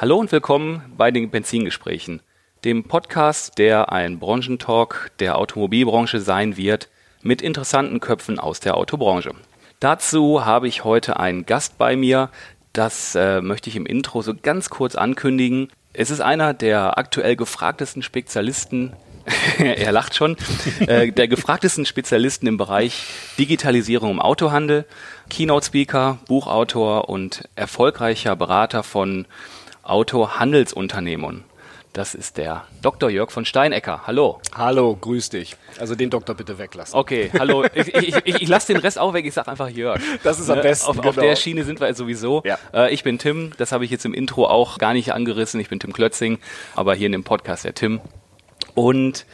Hallo und willkommen bei den Benzingesprächen, dem Podcast, der ein Branchentalk der Automobilbranche sein wird, mit interessanten Köpfen aus der Autobranche. Dazu habe ich heute einen Gast bei mir, das äh, möchte ich im Intro so ganz kurz ankündigen. Es ist einer der aktuell gefragtesten Spezialisten er lacht schon, äh, der gefragtesten Spezialisten im Bereich Digitalisierung im Autohandel, Keynote-Speaker, Buchautor und erfolgreicher Berater von Autohandelsunternehmen. Das ist der Dr. Jörg von Steinecker. Hallo. Hallo, grüß dich. Also den Doktor bitte weglassen. Okay, hallo. Ich, ich, ich, ich lasse den Rest auch weg. Ich sage einfach Jörg. Das ist am ne, besten. Auf, genau. auf der Schiene sind wir sowieso. Ja. Äh, ich bin Tim. Das habe ich jetzt im Intro auch gar nicht angerissen. Ich bin Tim Klötzing, aber hier in dem Podcast der Tim. Und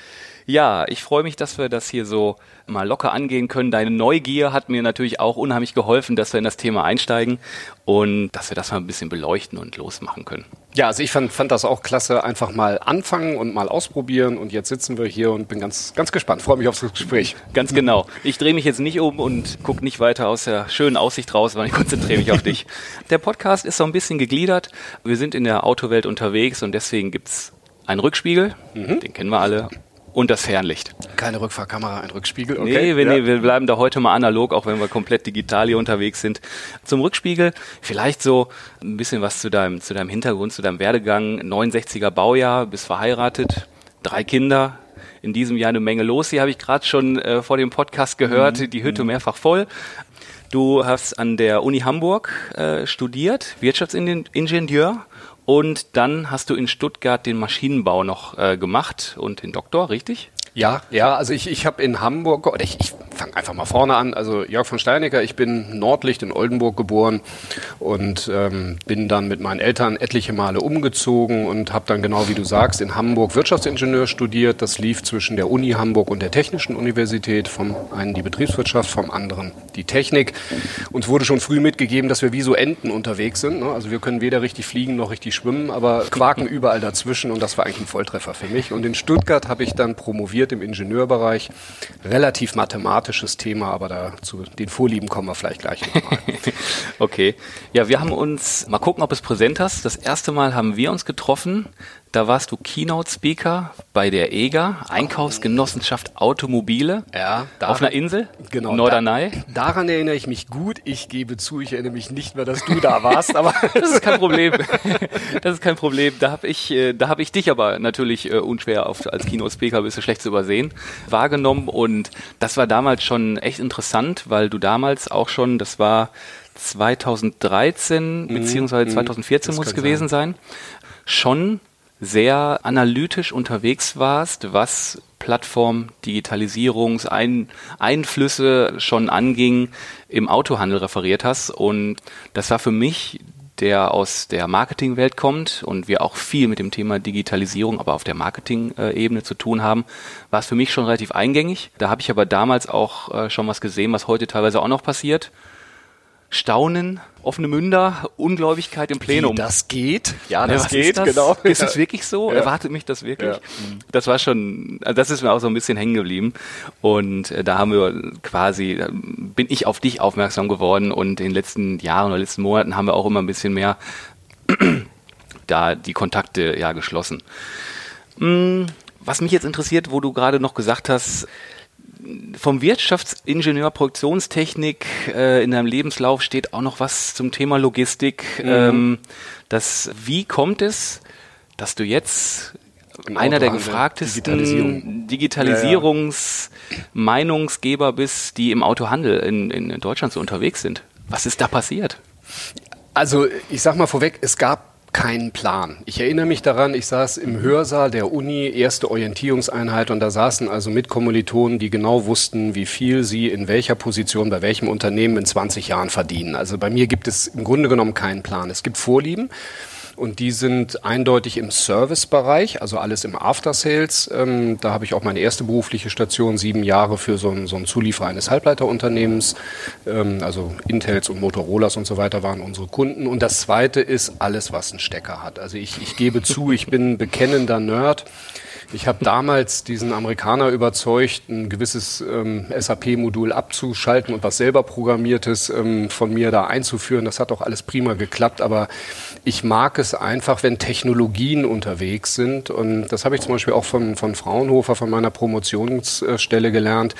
ja, ich freue mich, dass wir das hier so mal locker angehen können. Deine Neugier hat mir natürlich auch unheimlich geholfen, dass wir in das Thema einsteigen und dass wir das mal ein bisschen beleuchten und losmachen können. Ja, also ich fand, fand das auch klasse, einfach mal anfangen und mal ausprobieren und jetzt sitzen wir hier und bin ganz, ganz gespannt, freue mich aufs Gespräch. Ganz genau. Ich drehe mich jetzt nicht um und gucke nicht weiter aus der schönen Aussicht raus, sondern ich konzentriere mich auf dich. Der Podcast ist so ein bisschen gegliedert. Wir sind in der Autowelt unterwegs und deswegen gibt's einen Rückspiegel, mhm. den kennen wir alle, und das Fernlicht. Keine Rückfahrkamera, ein Rückspiegel? Okay. Nee, wir, ja. nee, wir bleiben da heute mal analog, auch wenn wir komplett digital hier unterwegs sind. Zum Rückspiegel vielleicht so ein bisschen was zu deinem, zu deinem Hintergrund, zu deinem Werdegang. 69er Baujahr, bist verheiratet, drei Kinder, in diesem Jahr eine Menge los. Hier habe ich gerade schon äh, vor dem Podcast gehört, mhm. die Hütte mhm. mehrfach voll. Du hast an der Uni Hamburg äh, studiert, Wirtschaftsingenieur und dann hast du in Stuttgart den Maschinenbau noch äh, gemacht und den Doktor, richtig? Ja, ja, also ich, ich habe in Hamburg, oder ich, ich fange einfach mal vorne an, also Jörg von Steinecker, ich bin Nordlicht in Oldenburg geboren und ähm, bin dann mit meinen Eltern etliche Male umgezogen und habe dann genau wie du sagst in Hamburg Wirtschaftsingenieur studiert. Das lief zwischen der Uni Hamburg und der Technischen Universität, vom einen die Betriebswirtschaft, vom anderen die Technik. Uns wurde schon früh mitgegeben, dass wir wie so Enten unterwegs sind. Ne? Also wir können weder richtig fliegen noch richtig schwimmen, aber quaken überall dazwischen und das war eigentlich ein Volltreffer für mich. Und in Stuttgart habe ich dann promoviert studiert im Ingenieurbereich. Relativ mathematisches Thema, aber dazu den Vorlieben kommen wir vielleicht gleich nochmal. okay. Ja, wir haben uns, mal gucken, ob es präsent hast. Das erste Mal haben wir uns getroffen da warst du Keynote-Speaker bei der EGA, Einkaufsgenossenschaft Automobile, ja, daran, auf einer Insel, genau, Norderney. Da, daran erinnere ich mich gut. Ich gebe zu, ich erinnere mich nicht mehr, dass du da warst, aber das ist kein Problem. Das ist kein Problem. Da habe ich, äh, da habe ich dich aber natürlich äh, unschwer auf, als Keynote-Speaker bist du schlecht zu übersehen wahrgenommen und das war damals schon echt interessant, weil du damals auch schon, das war 2013 mhm, beziehungsweise 2014 mhm. muss es gewesen sein, sein schon sehr analytisch unterwegs warst, was Plattform, Digitalisierungseinflüsse schon anging, im Autohandel referiert hast. Und das war für mich, der aus der Marketingwelt kommt und wir auch viel mit dem Thema Digitalisierung, aber auf der Marketing-Ebene zu tun haben, war es für mich schon relativ eingängig. Da habe ich aber damals auch äh, schon was gesehen, was heute teilweise auch noch passiert. Staunen, offene Münder, Ungläubigkeit im Plenum. Wie das geht? Ja, das ja, geht, das? genau. Ist es wirklich so? Ja. Erwartet mich das wirklich? Ja. Das war schon, also das ist mir auch so ein bisschen hängen geblieben. Und äh, da haben wir quasi, bin ich auf dich aufmerksam geworden und in den letzten Jahren oder letzten Monaten haben wir auch immer ein bisschen mehr da die Kontakte ja geschlossen. Hm, was mich jetzt interessiert, wo du gerade noch gesagt hast, vom Wirtschaftsingenieur Produktionstechnik äh, in deinem Lebenslauf steht auch noch was zum Thema Logistik. Mhm. Ähm, das, wie kommt es, dass du jetzt Im einer der gefragtesten Digitalisierung. Digitalisierungsmeinungsgeber bist, die im Autohandel in, in Deutschland so unterwegs sind? Was ist da passiert? Also ich sag mal vorweg, es gab keinen Plan. Ich erinnere mich daran, ich saß im Hörsaal der Uni, erste Orientierungseinheit und da saßen also Mitkommilitonen, die genau wussten, wie viel sie in welcher Position bei welchem Unternehmen in 20 Jahren verdienen. Also bei mir gibt es im Grunde genommen keinen Plan. Es gibt Vorlieben und die sind eindeutig im Servicebereich, also alles im After Sales. Ähm, da habe ich auch meine erste berufliche Station, sieben Jahre für so einen, so einen Zulieferer eines Halbleiterunternehmens. Ähm, also Intels und Motorolas und so weiter waren unsere Kunden. Und das zweite ist alles, was einen Stecker hat. Also ich, ich gebe zu, ich bin bekennender Nerd. Ich habe damals diesen Amerikaner überzeugt, ein gewisses ähm, SAP-Modul abzuschalten und was selber programmiertes ähm, von mir da einzuführen. Das hat auch alles prima geklappt, aber ich mag es einfach, wenn Technologien unterwegs sind. Und das habe ich zum Beispiel auch von, von Fraunhofer, von meiner Promotionsstelle gelernt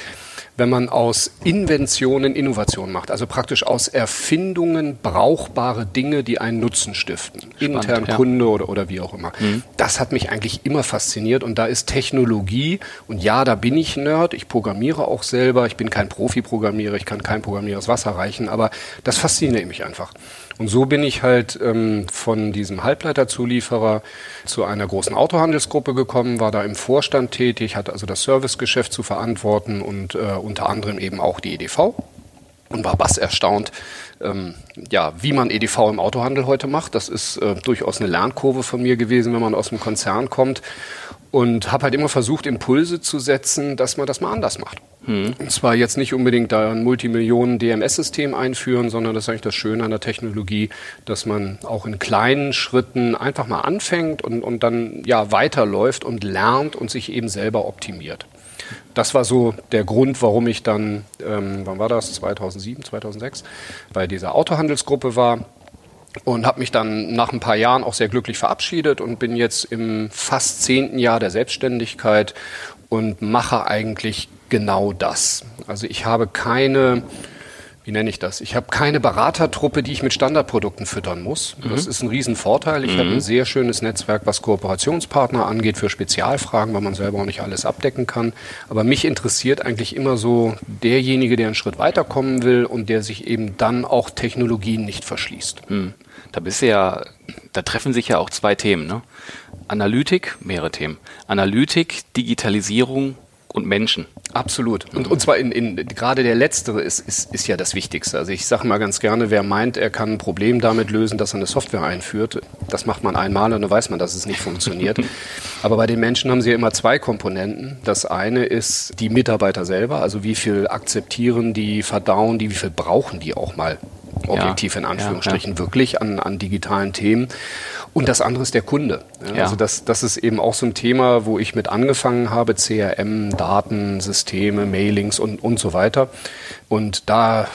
wenn man aus Inventionen Innovation macht, also praktisch aus Erfindungen brauchbare Dinge, die einen Nutzen stiften, Spannend, intern ja. Kunde oder, oder wie auch immer. Mhm. Das hat mich eigentlich immer fasziniert und da ist Technologie und ja, da bin ich Nerd, ich programmiere auch selber, ich bin kein Profi-Programmierer, ich kann kein Programmierer das Wasser reichen, aber das fasziniert mich einfach. Und so bin ich halt ähm, von diesem Halbleiterzulieferer zu einer großen Autohandelsgruppe gekommen, war da im Vorstand tätig, hatte also das Servicegeschäft zu verantworten und äh, unter anderem eben auch die EDV und war bass erstaunt, ähm, ja, wie man EDV im Autohandel heute macht. Das ist äh, durchaus eine Lernkurve von mir gewesen, wenn man aus dem Konzern kommt und habe halt immer versucht, Impulse zu setzen, dass man das mal anders macht. Hm. Und zwar jetzt nicht unbedingt da ein Multimillionen DMS-System einführen, sondern das ist eigentlich das Schöne an der Technologie, dass man auch in kleinen Schritten einfach mal anfängt und, und dann ja weiterläuft und lernt und sich eben selber optimiert. Das war so der Grund, warum ich dann, ähm, wann war das, 2007, 2006, bei dieser Autohandelsgruppe war und habe mich dann nach ein paar Jahren auch sehr glücklich verabschiedet und bin jetzt im fast zehnten Jahr der Selbstständigkeit und mache eigentlich genau das. Also ich habe keine wie nenne ich das? Ich habe keine Beratertruppe, die ich mit Standardprodukten füttern muss. Mhm. Das ist ein Riesenvorteil. Ich mhm. habe ein sehr schönes Netzwerk, was Kooperationspartner angeht für Spezialfragen, weil man selber auch nicht alles abdecken kann. Aber mich interessiert eigentlich immer so derjenige, der einen Schritt weiterkommen will und der sich eben dann auch Technologien nicht verschließt. Mhm. Da bist du ja, da treffen sich ja auch zwei Themen, ne? Analytik, mehrere Themen. Analytik, Digitalisierung und Menschen. Absolut. Und, und zwar in, in gerade der letztere ist, ist, ist ja das Wichtigste. Also ich sage mal ganz gerne, wer meint, er kann ein Problem damit lösen, dass er eine Software einführt, das macht man einmal und dann weiß man, dass es nicht funktioniert. Aber bei den Menschen haben sie ja immer zwei Komponenten. Das eine ist die Mitarbeiter selber, also wie viel akzeptieren die, verdauen die, wie viel brauchen die auch mal objektiv ja, in Anführungsstrichen ja, ja. wirklich an, an digitalen Themen. Und das andere ist der Kunde. Also das, das ist eben auch so ein Thema, wo ich mit angefangen habe, CRM, Daten, Systeme, Mailings und, und so weiter. Und da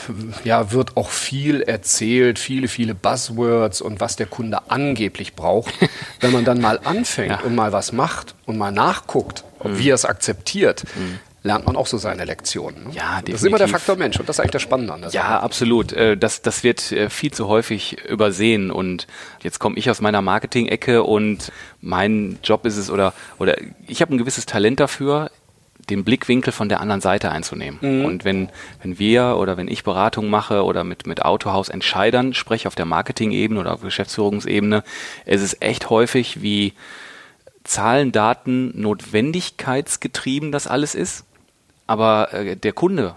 ja, wird auch viel erzählt, viele, viele Buzzwords und was der Kunde angeblich braucht. Wenn man dann mal anfängt und mal was macht und mal nachguckt, mhm. wie er es akzeptiert, mhm lernt man auch so seine Lektionen. Ne? Ja, definitiv. Das ist immer der Faktor Mensch und das ist eigentlich das Spannende an der Ja, Sache. absolut. Äh, das, das wird äh, viel zu häufig übersehen und jetzt komme ich aus meiner Marketing-Ecke und mein Job ist es oder, oder ich habe ein gewisses Talent dafür, den Blickwinkel von der anderen Seite einzunehmen. Mhm. Und wenn, wenn wir oder wenn ich Beratung mache oder mit, mit Autohaus-Entscheidern spreche auf der Marketing-Ebene oder auf Geschäftsführungsebene, es ist echt häufig, wie Zahlen, Daten, Notwendigkeitsgetrieben das alles ist aber äh, der Kunde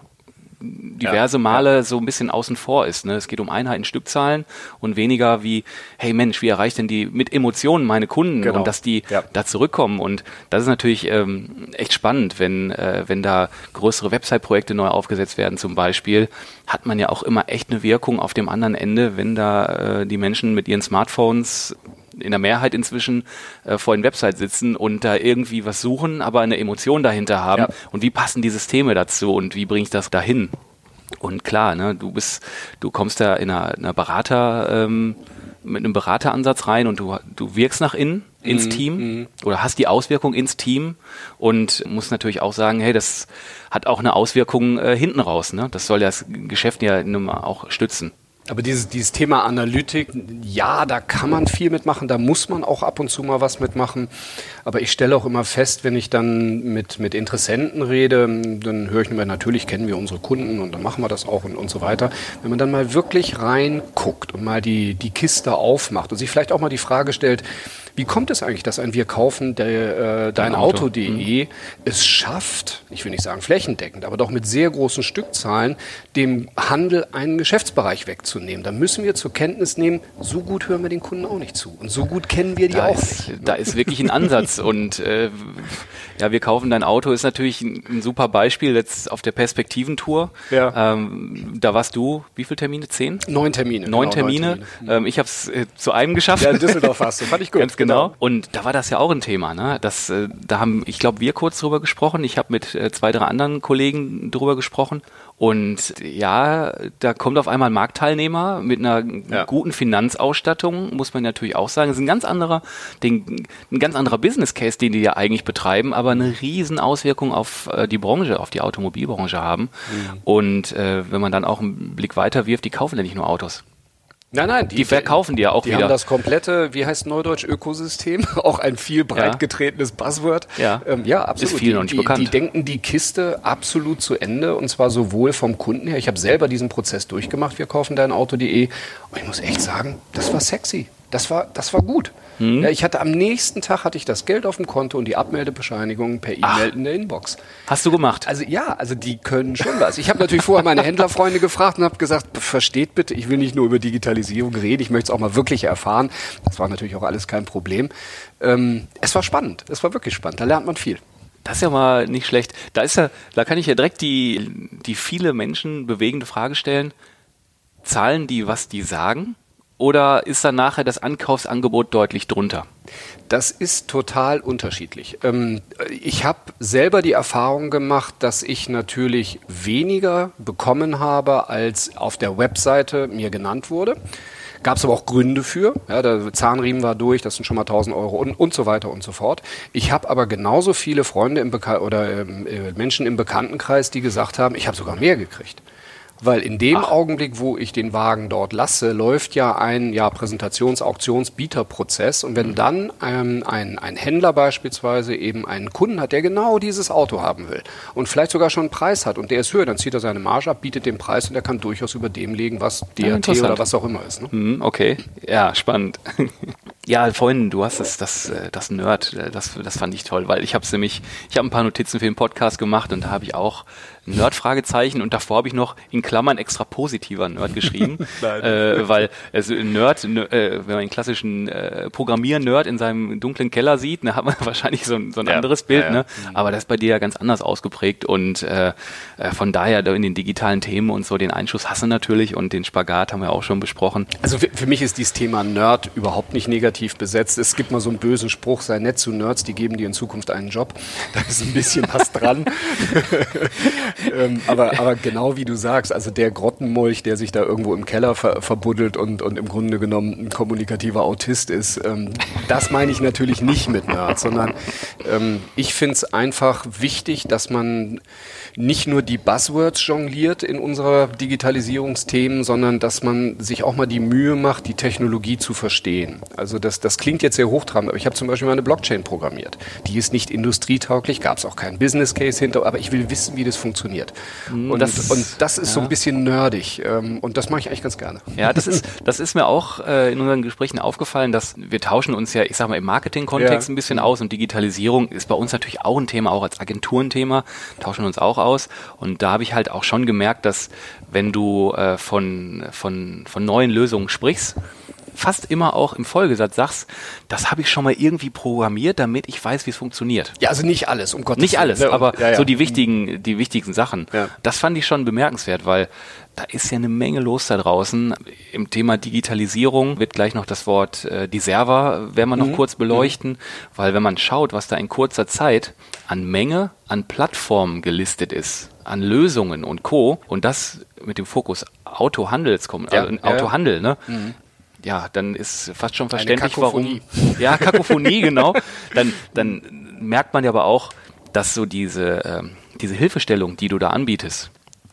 diverse ja, Male ja. so ein bisschen außen vor ist. Ne? Es geht um Einheiten, Stückzahlen und weniger wie, hey Mensch, wie erreicht denn die mit Emotionen meine Kunden genau. und dass die ja. da zurückkommen. Und das ist natürlich ähm, echt spannend, wenn, äh, wenn da größere Website-Projekte neu aufgesetzt werden zum Beispiel, hat man ja auch immer echt eine Wirkung auf dem anderen Ende, wenn da äh, die Menschen mit ihren Smartphones in der Mehrheit inzwischen äh, vor den Websites sitzen und da irgendwie was suchen, aber eine Emotion dahinter haben. Ja. Und wie passen die Systeme dazu und wie bringe ich das dahin? Und klar, ne, du bist, du kommst da in einer, einer Berater, ähm, mit einem Berateransatz rein und du, du wirkst nach innen ins mhm, Team mhm. oder hast die Auswirkung ins Team und musst natürlich auch sagen, hey, das hat auch eine Auswirkung äh, hinten raus. Ne? Das soll das Geschäft ja auch stützen. Aber dieses, dieses Thema Analytik, ja, da kann man viel mitmachen, da muss man auch ab und zu mal was mitmachen. Aber ich stelle auch immer fest, wenn ich dann mit, mit Interessenten rede, dann höre ich immer, natürlich kennen wir unsere Kunden und dann machen wir das auch und, und so weiter. Wenn man dann mal wirklich reinguckt und mal die, die Kiste aufmacht und sich vielleicht auch mal die Frage stellt, wie kommt es eigentlich, dass ein Wir kaufen der, äh, dein Auto.de Auto. mhm. es schafft, ich will nicht sagen flächendeckend, aber doch mit sehr großen Stückzahlen, dem Handel einen Geschäftsbereich wegzunehmen? Da müssen wir zur Kenntnis nehmen, so gut hören wir den Kunden auch nicht zu. Und so gut kennen wir die da auch ist, nicht. Da ist wirklich ein Ansatz. und äh, ja, wir kaufen dein Auto ist natürlich ein, ein super Beispiel jetzt auf der Perspektiventour. Ja. Ähm, da warst du, wie viele Termine? Zehn? Neun Termine. Neun genau, Termine. Neun Termine. Ähm, ich habe es äh, zu einem geschafft. Ja, in Düsseldorf hast du. Fand ich gut. Ganz genau. Genau. Und da war das ja auch ein Thema. Ne? Das, äh, da haben, ich glaube, wir kurz drüber gesprochen. Ich habe mit äh, zwei, drei anderen Kollegen drüber gesprochen. Und ja, da kommt auf einmal ein Marktteilnehmer mit einer ja. guten Finanzausstattung, muss man natürlich auch sagen. Das ist ein ganz anderer, den, ein ganz anderer Business Case, den die ja eigentlich betreiben, aber eine riesen Auswirkung auf äh, die Branche, auf die Automobilbranche haben. Mhm. Und äh, wenn man dann auch einen Blick weiter wirft, die kaufen ja nicht nur Autos. Nein, nein, die, die verkaufen die ja auch die wieder. Die haben das komplette, wie heißt Neudeutsch, Ökosystem, auch ein viel breit getretenes Buzzword. Ja, ähm, ja absolut. Ist vielen noch nicht bekannt. Die denken die Kiste absolut zu Ende und zwar sowohl vom Kunden her. Ich habe selber diesen Prozess durchgemacht. Wir kaufen dein Auto.de und ich muss echt sagen, das war sexy. Das war, das war gut. Hm. Ja, ich hatte am nächsten Tag hatte ich das Geld auf dem Konto und die Abmeldebescheinigung per E-Mail in der Inbox. Hast du gemacht? Also ja, also die können schon was. Ich habe natürlich vorher meine Händlerfreunde gefragt und habe gesagt, versteht bitte, ich will nicht nur über Digitalisierung reden, ich möchte es auch mal wirklich erfahren. Das war natürlich auch alles kein Problem. Ähm, es war spannend, es war wirklich spannend. Da lernt man viel. Das ist ja mal nicht schlecht. Da ist ja, da kann ich ja direkt die, die viele Menschen bewegende Frage stellen. Zahlen die, was die sagen? Oder ist dann nachher das Ankaufsangebot deutlich drunter? Das ist total unterschiedlich. Ähm, ich habe selber die Erfahrung gemacht, dass ich natürlich weniger bekommen habe, als auf der Webseite mir genannt wurde. Gab es aber auch Gründe für. Ja, der Zahnriemen war durch, das sind schon mal 1000 Euro und, und so weiter und so fort. Ich habe aber genauso viele Freunde im Beka oder ähm, äh, Menschen im Bekanntenkreis, die gesagt haben, ich habe sogar mehr gekriegt. Weil in dem Ach. Augenblick, wo ich den Wagen dort lasse, läuft ja ein ja, Präsentations-, Auktions-Bieterprozess. Und wenn mhm. dann ähm, ein, ein Händler beispielsweise eben einen Kunden hat, der genau dieses Auto haben will und vielleicht sogar schon einen Preis hat und der ist höher, dann zieht er seine Marge ab, bietet den Preis und er kann durchaus über dem legen, was DRT ja, oder was auch immer ist. Ne? Mhm, okay, ja, spannend. Ja, vorhin, du hast das, das, äh, das Nerd, äh, das, das fand ich toll, weil ich habe nämlich, ich habe ein paar Notizen für den Podcast gemacht und da habe ich auch Nerd-Fragezeichen und davor habe ich noch in Klammern extra positiver Nerd geschrieben, äh, weil also Nerd, äh, wenn man einen klassischen äh, Programmier-Nerd in seinem dunklen Keller sieht, dann hat man wahrscheinlich so ein, so ein ja, anderes Bild, ja, ja. ne? Aber das ist bei dir ja ganz anders ausgeprägt und äh, äh von daher in den digitalen Themen und so den Einschuss hasse natürlich und den Spagat haben wir auch schon besprochen. Also für, für mich ist dieses Thema Nerd überhaupt nicht negativ besetzt. Es gibt mal so einen bösen Spruch, sei nett zu Nerds, die geben dir in Zukunft einen Job. Da ist ein bisschen was dran. ähm, aber, aber genau wie du sagst, also der Grottenmolch, der sich da irgendwo im Keller ver verbuddelt und, und im Grunde genommen ein kommunikativer Autist ist, ähm, das meine ich natürlich nicht mit Nerds, sondern ähm, ich finde es einfach wichtig, dass man nicht nur die Buzzwords jongliert in unserer Digitalisierungsthemen, sondern dass man sich auch mal die Mühe macht, die Technologie zu verstehen. Also das, das klingt jetzt sehr hochtrabend, aber ich habe zum Beispiel mal eine Blockchain programmiert. Die ist nicht industrietauglich, gab es auch keinen Business Case hinter, aber ich will wissen, wie das funktioniert. Mhm, und das, und das ist ja. so ein bisschen nerdig ähm, und das mache ich eigentlich ganz gerne. Ja, das ist, das ist mir auch äh, in unseren Gesprächen aufgefallen, dass wir tauschen uns ja, ich sag mal, im Marketing-Kontext ja. ein bisschen aus und Digitalisierung ist bei uns natürlich auch ein Thema, auch als Agenturenthema, tauschen uns auch aus. Und da habe ich halt auch schon gemerkt, dass wenn du äh, von, von, von neuen Lösungen sprichst, fast immer auch im Folgesatz sagst, das habe ich schon mal irgendwie programmiert, damit ich weiß, wie es funktioniert. Ja, also nicht alles, um Gottes Nicht alles, aber ja, ja. so die wichtigen, die wichtigsten Sachen. Ja. Das fand ich schon bemerkenswert, weil da ist ja eine Menge los da draußen. Im Thema Digitalisierung wird gleich noch das Wort äh, die Server, werden wir noch mhm. kurz beleuchten, mhm. weil wenn man schaut, was da in kurzer Zeit an Menge an Plattformen gelistet ist, an Lösungen und Co. und das mit dem Fokus Autohandelskom ja, also Autohandel, ne? Mhm. Ja, dann ist fast schon verständlich, warum. Ja, Kakophonie, genau. Dann, dann merkt man ja aber auch, dass so diese, äh, diese Hilfestellung, die du da anbietest,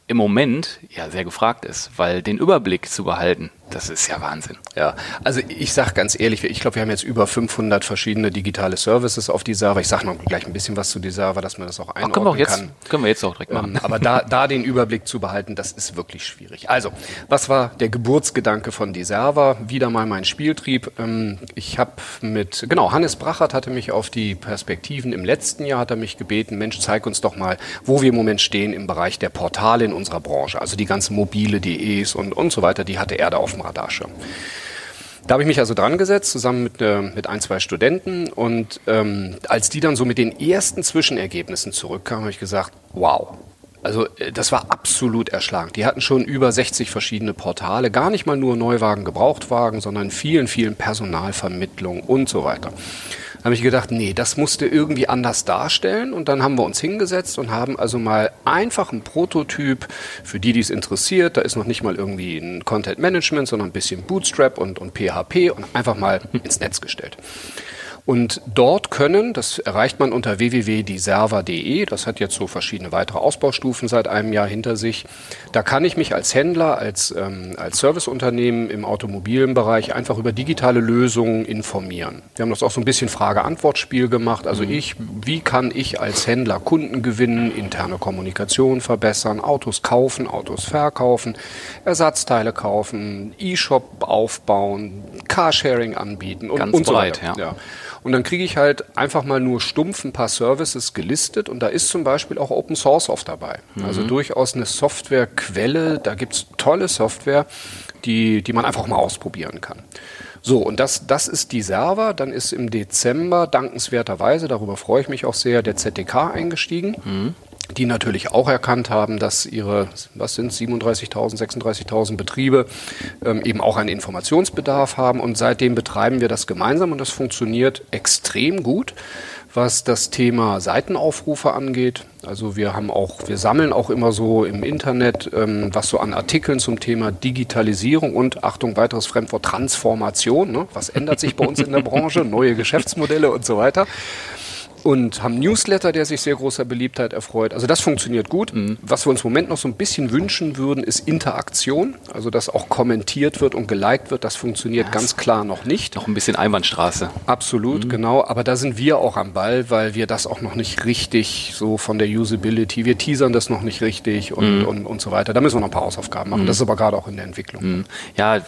im Moment ja sehr gefragt ist, weil den Überblick zu behalten, das ist ja Wahnsinn. Ja, also ich sage ganz ehrlich, ich glaube, wir haben jetzt über 500 verschiedene digitale Services auf die Server. Ich sage noch gleich ein bisschen was zu die Server, dass man das auch einordnen Ach, können wir auch jetzt, kann. Können wir jetzt auch direkt machen. Ähm, aber da, da den Überblick zu behalten, das ist wirklich schwierig. Also, was war der Geburtsgedanke von die Server? Wieder mal mein Spieltrieb. Ähm, ich habe mit, genau, Hannes Brachert hatte mich auf die Perspektiven im letzten Jahr, hat er mich gebeten, Mensch, zeig uns doch mal, wo wir im Moment stehen im Bereich der Portale in unserer Branche. Also die ganzen mobile DEs und, und so weiter, die hatte er da auf dem Radarschirm. Da habe ich mich also dran gesetzt, zusammen mit, äh, mit ein, zwei Studenten. Und ähm, als die dann so mit den ersten Zwischenergebnissen zurückkamen, habe ich gesagt, wow. Also äh, das war absolut erschlagend. Die hatten schon über 60 verschiedene Portale, gar nicht mal nur Neuwagen, Gebrauchtwagen, sondern vielen, vielen Personalvermittlungen und so weiter habe ich gedacht, nee, das musste irgendwie anders darstellen. Und dann haben wir uns hingesetzt und haben also mal einfach einen Prototyp für die, die es interessiert. Da ist noch nicht mal irgendwie ein Content Management, sondern ein bisschen Bootstrap und, und PHP und einfach mal ins Netz gestellt. Und dort können, das erreicht man unter www.dieserver.de, das hat jetzt so verschiedene weitere Ausbaustufen seit einem Jahr hinter sich, da kann ich mich als Händler, als, ähm, als Serviceunternehmen im automobilen Bereich einfach über digitale Lösungen informieren. Wir haben das auch so ein bisschen Frage-Antwort-Spiel gemacht. Also mhm. ich, wie kann ich als Händler Kunden gewinnen, interne Kommunikation verbessern, Autos kaufen, Autos verkaufen, Ersatzteile kaufen, E-Shop aufbauen, Carsharing anbieten und, Ganz und so weiter. Ja. ja. Und dann kriege ich halt einfach mal nur stumpf ein paar Services gelistet und da ist zum Beispiel auch Open Source oft dabei. Mhm. Also durchaus eine Softwarequelle, da gibt es tolle Software, die, die man einfach mal ausprobieren kann. So, und das, das ist die Server. Dann ist im Dezember dankenswerterweise, darüber freue ich mich auch sehr, der ZDK eingestiegen. Mhm die natürlich auch erkannt haben, dass ihre, was sind 37.000, 36.000 Betriebe ähm, eben auch einen Informationsbedarf haben. Und seitdem betreiben wir das gemeinsam und das funktioniert extrem gut, was das Thema Seitenaufrufe angeht. Also wir haben auch, wir sammeln auch immer so im Internet, ähm, was so an Artikeln zum Thema Digitalisierung und Achtung, weiteres Fremdwort Transformation. Ne? Was ändert sich bei uns in der Branche? Neue Geschäftsmodelle und so weiter und haben Newsletter, der sich sehr großer Beliebtheit erfreut. Also das funktioniert gut. Mhm. Was wir uns im Moment noch so ein bisschen wünschen würden, ist Interaktion, also dass auch kommentiert wird und geliked wird. Das funktioniert ja, ganz klar noch nicht. Noch ein bisschen Einbahnstraße. Absolut, mhm. genau. Aber da sind wir auch am Ball, weil wir das auch noch nicht richtig so von der Usability, wir teasern das noch nicht richtig und, mhm. und, und so weiter. Da müssen wir noch ein paar Hausaufgaben machen. Mhm. Das ist aber gerade auch in der Entwicklung. Mhm. Ja,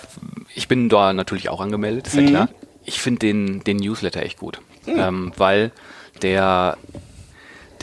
ich bin da natürlich auch angemeldet, ist ja mhm. klar. Ich finde den, den Newsletter echt gut, ähm, weil der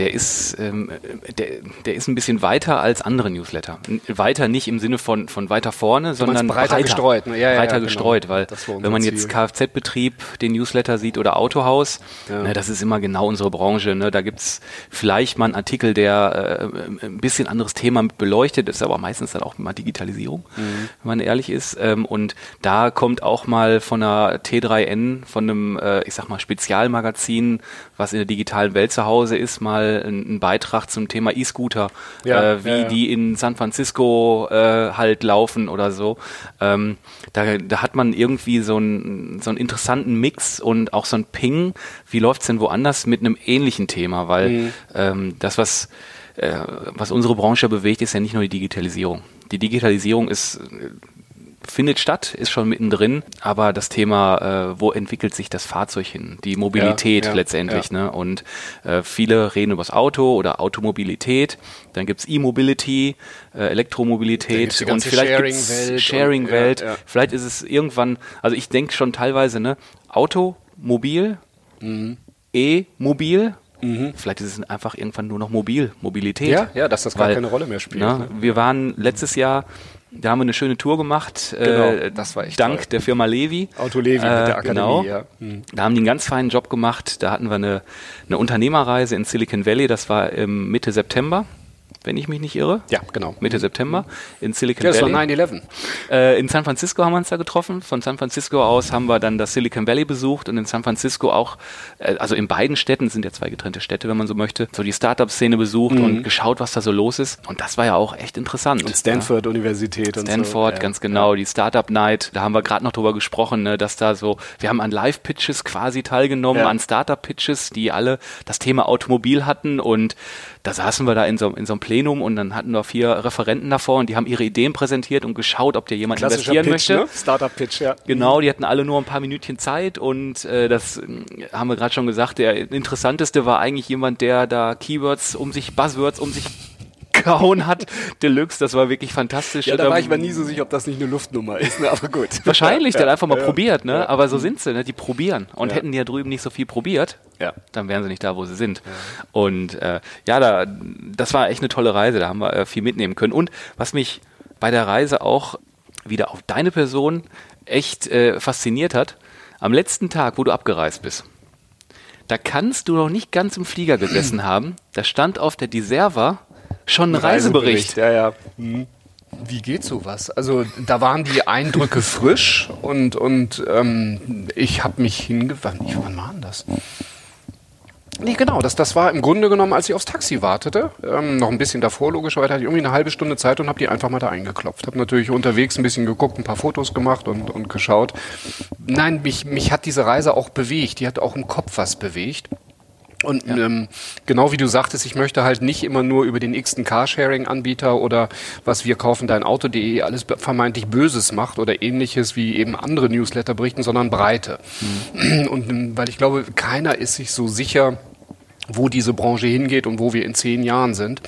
der ist, ähm, der, der ist ein bisschen weiter als andere Newsletter. Weiter nicht im Sinne von, von weiter vorne, sondern breiter, breiter gestreut. Ne? Ja, ja, breiter ja, genau. gestreut, weil wenn man jetzt Kfz-Betrieb, den Newsletter sieht oder Autohaus, ja. ne, das ist immer genau unsere Branche. Ne? Da gibt's vielleicht mal einen Artikel, der äh, ein bisschen anderes Thema beleuchtet, das ist aber meistens dann auch mal Digitalisierung, mhm. wenn man ehrlich ist. Ähm, und da kommt auch mal von einer T3N, von einem, äh, ich sag mal, Spezialmagazin, was in der digitalen Welt zu Hause ist, mal einen Beitrag zum Thema E-Scooter, ja, äh, wie ja, ja. die in San Francisco äh, halt laufen oder so. Ähm, da, da hat man irgendwie so einen, so einen interessanten Mix und auch so ein Ping. Wie läuft's denn woanders mit einem ähnlichen Thema? Weil mhm. ähm, das, was, äh, was unsere Branche bewegt, ist ja nicht nur die Digitalisierung. Die Digitalisierung ist findet statt, ist schon mittendrin, aber das Thema, äh, wo entwickelt sich das Fahrzeug hin? Die Mobilität ja, ja, letztendlich. Ja. Ne? Und äh, viele reden über das Auto oder Automobilität. Dann gibt's E-Mobility, äh, Elektromobilität und vielleicht Sharing-Welt. Sharing-Welt. Vielleicht ist es irgendwann, also ich denke schon teilweise, ne, Auto, mobil, mhm. E-mobil, Mhm. Vielleicht ist es einfach irgendwann nur noch mobil, Mobilität. Ja, ja, dass das gar Weil, keine Rolle mehr spielt. Ne, ne? Wir waren letztes Jahr da haben wir eine schöne Tour gemacht. Genau, äh, das war echt Dank toll. der Firma Levi. Auto Levi äh, mit der Akademie, genau. ja. Mhm. Da haben die einen ganz feinen Job gemacht. Da hatten wir eine, eine Unternehmerreise in Silicon Valley. Das war im Mitte September wenn ich mich nicht irre. Ja, genau. Mitte September in Silicon ja, Valley. Das war 9-11. Äh, in San Francisco haben wir uns da getroffen. Von San Francisco aus haben wir dann das Silicon Valley besucht und in San Francisco auch, äh, also in beiden Städten, sind ja zwei getrennte Städte, wenn man so möchte, so die Startup-Szene besucht mhm. und geschaut, was da so los ist. Und das war ja auch echt interessant. Und Stanford-Universität ja. und Stanford, so. ganz genau. Die Startup Night, da haben wir gerade noch drüber gesprochen, ne, dass da so, wir haben an Live-Pitches quasi teilgenommen, an Startup-Pitches, die alle das Thema Automobil hatten und da saßen wir da in so, in so einem Plenum und dann hatten wir vier Referenten davor und die haben ihre Ideen präsentiert und geschaut, ob dir jemand investieren Pitch, möchte. Ne? Startup-Pitch, ja. Genau, die hatten alle nur ein paar Minütchen Zeit und äh, das äh, haben wir gerade schon gesagt, der interessanteste war eigentlich jemand, der da Keywords um sich, Buzzwords um sich gehauen hat. Deluxe, das war wirklich fantastisch. Ja, da war ich mir nie so sicher, ob das nicht eine Luftnummer ist, ne? aber gut. Wahrscheinlich, der hat einfach mal probiert, ne? Aber so sind sie, ne? die probieren. Und hätten die ja drüben nicht so viel probiert, ja. dann wären sie nicht da, wo sie sind. Und äh, ja, da, das war echt eine tolle Reise, da haben wir äh, viel mitnehmen können. Und was mich bei der Reise auch wieder auf deine Person echt äh, fasziniert hat, am letzten Tag, wo du abgereist bist, da kannst du noch nicht ganz im Flieger gesessen haben. Da stand auf der Deserva schon ein Reisebericht. Reisebericht. Ja, ja. Hm. Wie geht sowas? Also da waren die Eindrücke frisch und, und ähm, ich habe mich hingewandt. Wann war denn das? Nee, genau. Das, das war im Grunde genommen, als ich aufs Taxi wartete. Ähm, noch ein bisschen davor, logischerweise, hatte ich irgendwie eine halbe Stunde Zeit und habe die einfach mal da eingeklopft. Habe natürlich unterwegs ein bisschen geguckt, ein paar Fotos gemacht und, und geschaut. Nein, mich, mich hat diese Reise auch bewegt. Die hat auch im Kopf was bewegt. Und ja. ähm, genau wie du sagtest, ich möchte halt nicht immer nur über den x-ten Carsharing-Anbieter oder was wir kaufen dein Auto.de alles vermeintlich Böses macht oder ähnliches wie eben andere Newsletter berichten, sondern Breite. Mhm. Und ähm, weil ich glaube, keiner ist sich so sicher, wo diese Branche hingeht und wo wir in zehn Jahren sind.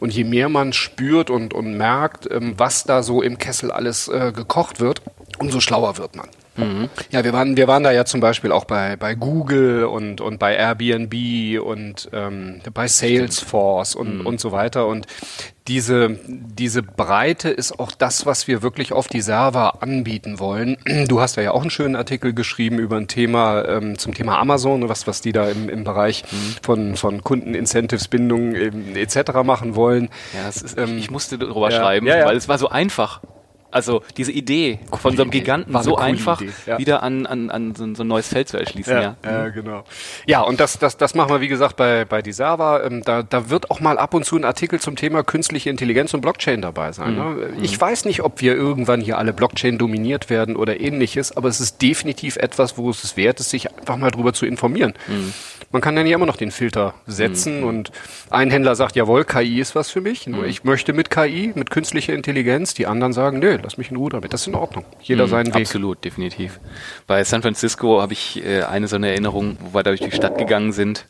Und je mehr man spürt und, und merkt, ähm, was da so im Kessel alles äh, gekocht wird, umso schlauer wird man. Mhm. Ja, wir waren, wir waren da ja zum Beispiel auch bei, bei Google und, und bei Airbnb und ähm, bei Salesforce und, mhm. und so weiter. Und diese, diese Breite ist auch das, was wir wirklich auf die Server anbieten wollen. Du hast ja auch einen schönen Artikel geschrieben über ein Thema ähm, zum Thema Amazon, was, was die da im, im Bereich mhm. von, von Kundenincentives, Bindungen ähm, etc. machen wollen. Ja, ist, ähm, ich musste darüber ja, schreiben, ja, ja. weil es war so einfach. Also diese Idee Coole von so einem Giganten so einfach ja. wieder an, an, an so, ein neues Feld zu erschließen. Ja, ja. ja genau. Ja, und das, das, das machen wir, wie gesagt, bei, bei Disava. Ähm, da, da wird auch mal ab und zu ein Artikel zum Thema künstliche Intelligenz und Blockchain dabei sein. Ne? Mhm. Ne? Ich mhm. weiß nicht, ob wir irgendwann hier alle Blockchain dominiert werden oder ähnliches, aber es ist definitiv etwas, wo es es wert ist, sich einfach mal drüber zu informieren. Mhm. Man kann dann ja immer noch den Filter setzen mhm. und ein Händler sagt, jawohl, KI ist was für mich. Nur mhm. ich möchte mit KI, mit künstlicher Intelligenz. Die anderen sagen, nö, lass mich in Ruhe damit. Das ist in Ordnung. Jeder mhm, seinen Weg. Absolut, definitiv. Bei San Francisco habe ich äh, eine so eine Erinnerung, wo wir da durch die Stadt gegangen sind.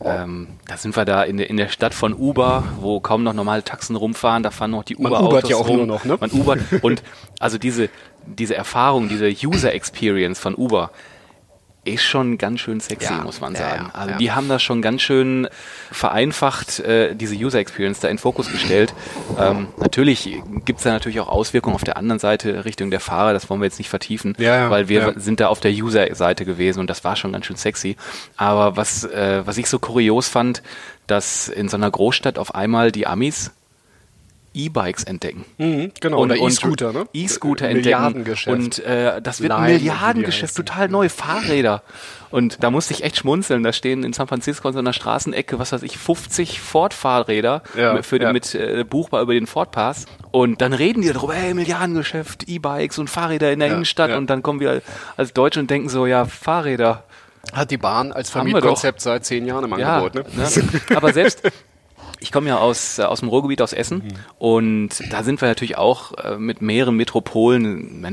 Ähm, da sind wir da in der, in der Stadt von Uber, wo kaum noch normale Taxen rumfahren. Da fahren noch die Uber-Autos Man ubert ja auch rum. nur noch, ne? Man ubert. Und also diese, diese Erfahrung, diese User Experience von Uber, ist schon ganz schön sexy, ja, muss man sagen. Ja, ja, also die haben das schon ganz schön vereinfacht, äh, diese User Experience da in Fokus gestellt. Ähm, natürlich gibt's da natürlich auch Auswirkungen auf der anderen Seite Richtung der Fahrer, das wollen wir jetzt nicht vertiefen, weil wir sind da auf der User-Seite gewesen und das war schon ganz schön sexy. Aber was, äh, was ich so kurios fand, dass in so einer Großstadt auf einmal die Amis E-Bikes entdecken. Mhm, genau, und, oder E-Scooter, ne? E-Scooter entdecken. Milliardengeschäft. Und äh, das wird Line, ein Milliardengeschäft, total neue Fahrräder. Und da musste ich echt schmunzeln. Da stehen in San Francisco in so einer Straßenecke, was weiß ich, 50 Ford-Fahrräder ja, für ja. mit äh, buchbar über den Ford Pass. Und dann reden die darüber, hey, Milliardengeschäft, E-Bikes und Fahrräder in der ja, Innenstadt. Und dann kommen wir als Deutsche und denken so, ja, Fahrräder. Hat die Bahn als Vermietkonzept seit zehn Jahren im Angebot. Ne? ne? Aber selbst, ich komme ja aus, äh, aus dem Ruhrgebiet, aus Essen. Mhm. Und da sind wir natürlich auch äh, mit mehreren Metropolen.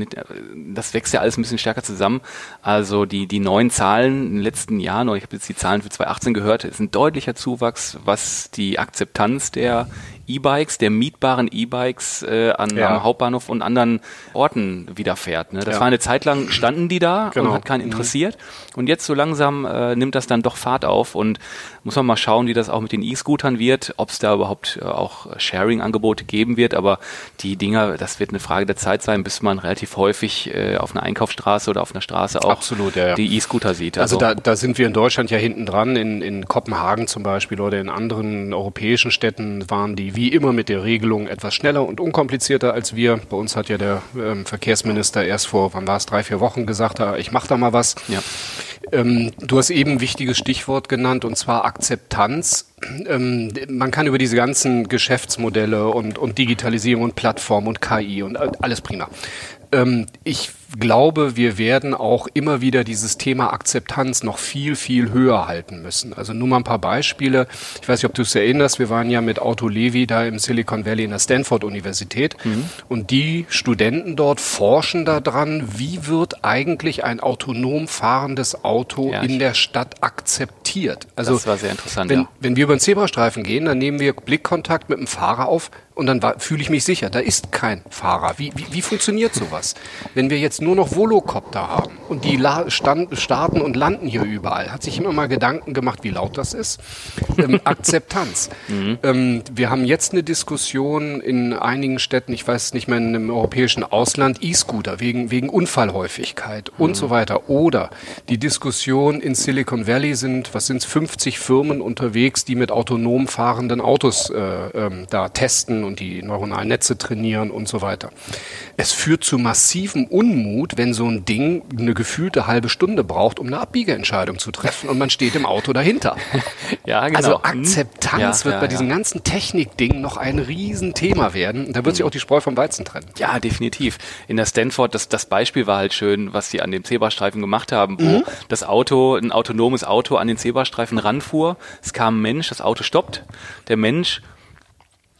Das wächst ja alles ein bisschen stärker zusammen. Also die, die neuen Zahlen in den letzten Jahren, oder ich habe jetzt die Zahlen für 2018 gehört, ist ein deutlicher Zuwachs, was die Akzeptanz der E-Bikes, der mietbaren E-Bikes äh, an, ja. am Hauptbahnhof und anderen Orten widerfährt. Ne? Das ja. war eine Zeit lang, standen die da genau. und hat keinen mhm. interessiert. Mhm. Und jetzt so langsam äh, nimmt das dann doch Fahrt auf und muss man mal schauen, wie das auch mit den E-Scootern wird, ob es da überhaupt äh, auch Sharing-Angebote geben wird. Aber die Dinger, das wird eine Frage der Zeit sein, bis man relativ häufig äh, auf einer Einkaufsstraße oder auf einer Straße auch Absolut, ja, die E-Scooter sieht. Also, also da, da sind wir in Deutschland ja hinten dran. In, in Kopenhagen zum Beispiel oder in anderen europäischen Städten waren die wie immer mit der Regelung etwas schneller und unkomplizierter als wir. Bei uns hat ja der ähm, Verkehrsminister erst vor, wann war es, drei, vier Wochen gesagt, ah, ich mache da mal was. Ja. Ähm, du hast eben ein wichtiges Stichwort genannt und zwar Akzeptanz. ähm, man kann über diese ganzen Geschäftsmodelle und, und Digitalisierung und Plattform und KI und alles prima. Ähm, ich glaube, wir werden auch immer wieder dieses Thema Akzeptanz noch viel, viel höher halten müssen. Also nur mal ein paar Beispiele. Ich weiß nicht, ob du es erinnerst, wir waren ja mit Auto Levi da im Silicon Valley in der Stanford-Universität mhm. und die Studenten dort forschen daran, wie wird eigentlich ein autonom fahrendes Auto ja, in der Stadt akzeptiert. Also, das war sehr interessant. Wenn, ja. wenn wir über den Zebrastreifen gehen, dann nehmen wir Blickkontakt mit dem Fahrer auf und dann fühle ich mich sicher, da ist kein Fahrer. Wie, wie, wie funktioniert sowas? Wenn wir jetzt nur noch Volocopter haben und die stand, starten und landen hier überall, hat sich immer mal Gedanken gemacht, wie laut das ist. Ähm, Akzeptanz. Mhm. Ähm, wir haben jetzt eine Diskussion in einigen Städten, ich weiß nicht mehr, im europäischen Ausland, E-Scooter wegen, wegen Unfallhäufigkeit mhm. und so weiter. Oder die Diskussion in Silicon Valley sind, was sind es, 50 Firmen unterwegs, die mit autonom fahrenden Autos äh, ähm, da testen und die neuronalen Netze trainieren und so weiter. Es führt zu massivem Unmut, wenn so ein Ding eine gefühlte halbe Stunde braucht, um eine Abbiegeentscheidung zu treffen und man steht im Auto dahinter. ja, genau. Also hm. Akzeptanz ja, wird ja, bei diesen ganzen Technikdingen noch ein Riesenthema werden. Da wird mhm. sich auch die Spreu vom Weizen trennen. Ja, definitiv. In der Stanford, das, das Beispiel war halt schön, was sie an dem Zebrastreifen gemacht haben, wo mhm. das Auto, ein autonomes Auto an den Zebrastreifen ranfuhr. Es kam ein Mensch, das Auto stoppt. Der Mensch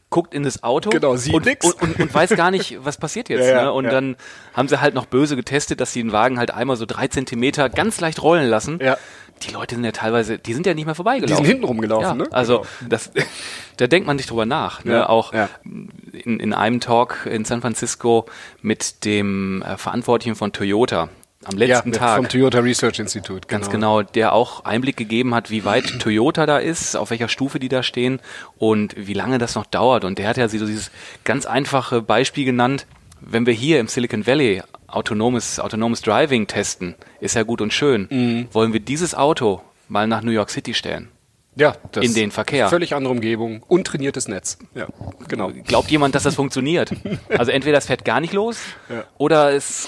guckt in das Auto genau, sieht und, nix. Und, und, und, weiß gar nicht, was passiert jetzt. ja, ne? Und ja. dann haben sie halt noch böse getestet, dass sie den Wagen halt einmal so drei Zentimeter ganz leicht rollen lassen. Ja. Die Leute sind ja teilweise, die sind ja nicht mehr vorbeigelaufen. Die sind hinten rumgelaufen, ne? Also genau. das, da denkt man nicht drüber nach. Ne? Auch in, in einem Talk in San Francisco mit dem äh, Verantwortlichen von Toyota, am letzten ja, Tag. Vom Toyota Research Institute. Genau. Ganz genau, der auch Einblick gegeben hat, wie weit Toyota da ist, auf welcher Stufe die da stehen und wie lange das noch dauert. Und der hat ja so dieses ganz einfache Beispiel genannt. Wenn wir hier im Silicon Valley autonomes, autonomes Driving testen, ist ja gut und schön. Mhm. Wollen wir dieses Auto mal nach New York City stellen? Ja, in den Verkehr. Völlig andere Umgebung, untrainiertes Netz. Ja, genau. Glaubt jemand, dass das funktioniert? Also entweder das fährt gar nicht los ja. oder es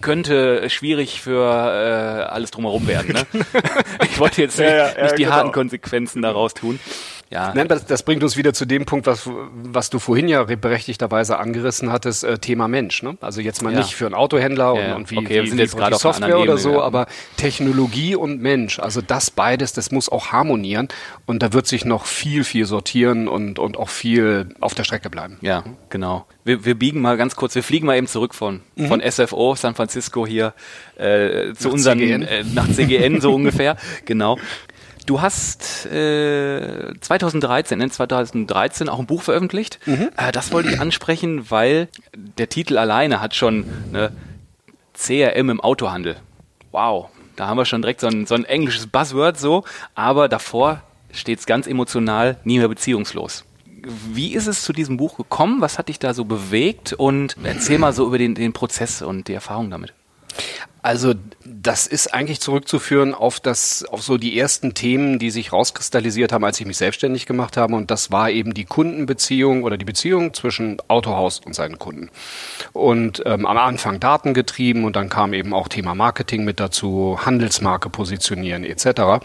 könnte schwierig für äh, alles drumherum werden. Ne? Ich wollte jetzt ja, ja, nicht die genau. harten Konsequenzen daraus tun. Ja. Nein, das, das, bringt uns wieder zu dem Punkt, was, was du vorhin ja berechtigterweise angerissen hattest, äh, Thema Mensch. Ne? Also jetzt mal ja. nicht für einen Autohändler ja, und, und, wie, okay, wie, sind jetzt wie Software oder so, ja. aber Technologie und Mensch, also das beides, das muss auch harmonieren und da wird sich noch viel, viel sortieren und, und auch viel auf der Strecke bleiben. Ja, genau. Wir, wir biegen mal ganz kurz, wir fliegen mal eben zurück von, mhm. von SFO, San Francisco hier äh, zu nach unseren, CGN. Äh, nach CGN so ungefähr, genau. Du hast äh, 2013, in 2013 auch ein Buch veröffentlicht. Mhm. Äh, das wollte ich ansprechen, weil der Titel alleine hat schon eine CRM im Autohandel. Wow, da haben wir schon direkt so ein, so ein englisches Buzzword so, aber davor steht es ganz emotional, nie mehr beziehungslos. Wie ist es zu diesem Buch gekommen? Was hat dich da so bewegt? Und erzähl mal so über den, den Prozess und die Erfahrung damit. Also das ist eigentlich zurückzuführen auf das, auf so die ersten Themen, die sich rauskristallisiert haben, als ich mich selbstständig gemacht habe. Und das war eben die Kundenbeziehung oder die Beziehung zwischen Autohaus und seinen Kunden. Und ähm, am Anfang datengetrieben und dann kam eben auch Thema Marketing mit dazu, Handelsmarke positionieren etc.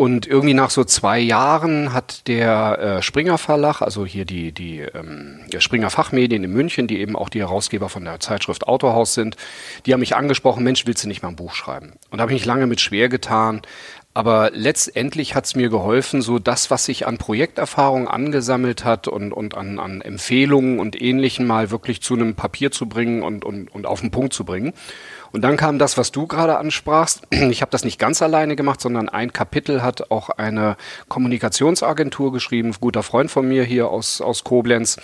Und irgendwie nach so zwei Jahren hat der äh, Springer Verlag, also hier die, die ähm, der Springer Fachmedien in München, die eben auch die Herausgeber von der Zeitschrift Autohaus sind, die haben mich angesprochen, Mensch, willst du nicht mal ein Buch schreiben? Und da habe ich mich lange mit schwer getan. Aber letztendlich hat es mir geholfen, so das, was sich an Projekterfahrung angesammelt hat und, und an, an Empfehlungen und Ähnlichem mal wirklich zu einem Papier zu bringen und, und, und auf den Punkt zu bringen. Und dann kam das, was du gerade ansprachst. Ich habe das nicht ganz alleine gemacht, sondern ein Kapitel hat auch eine Kommunikationsagentur geschrieben, ein guter Freund von mir hier aus, aus Koblenz.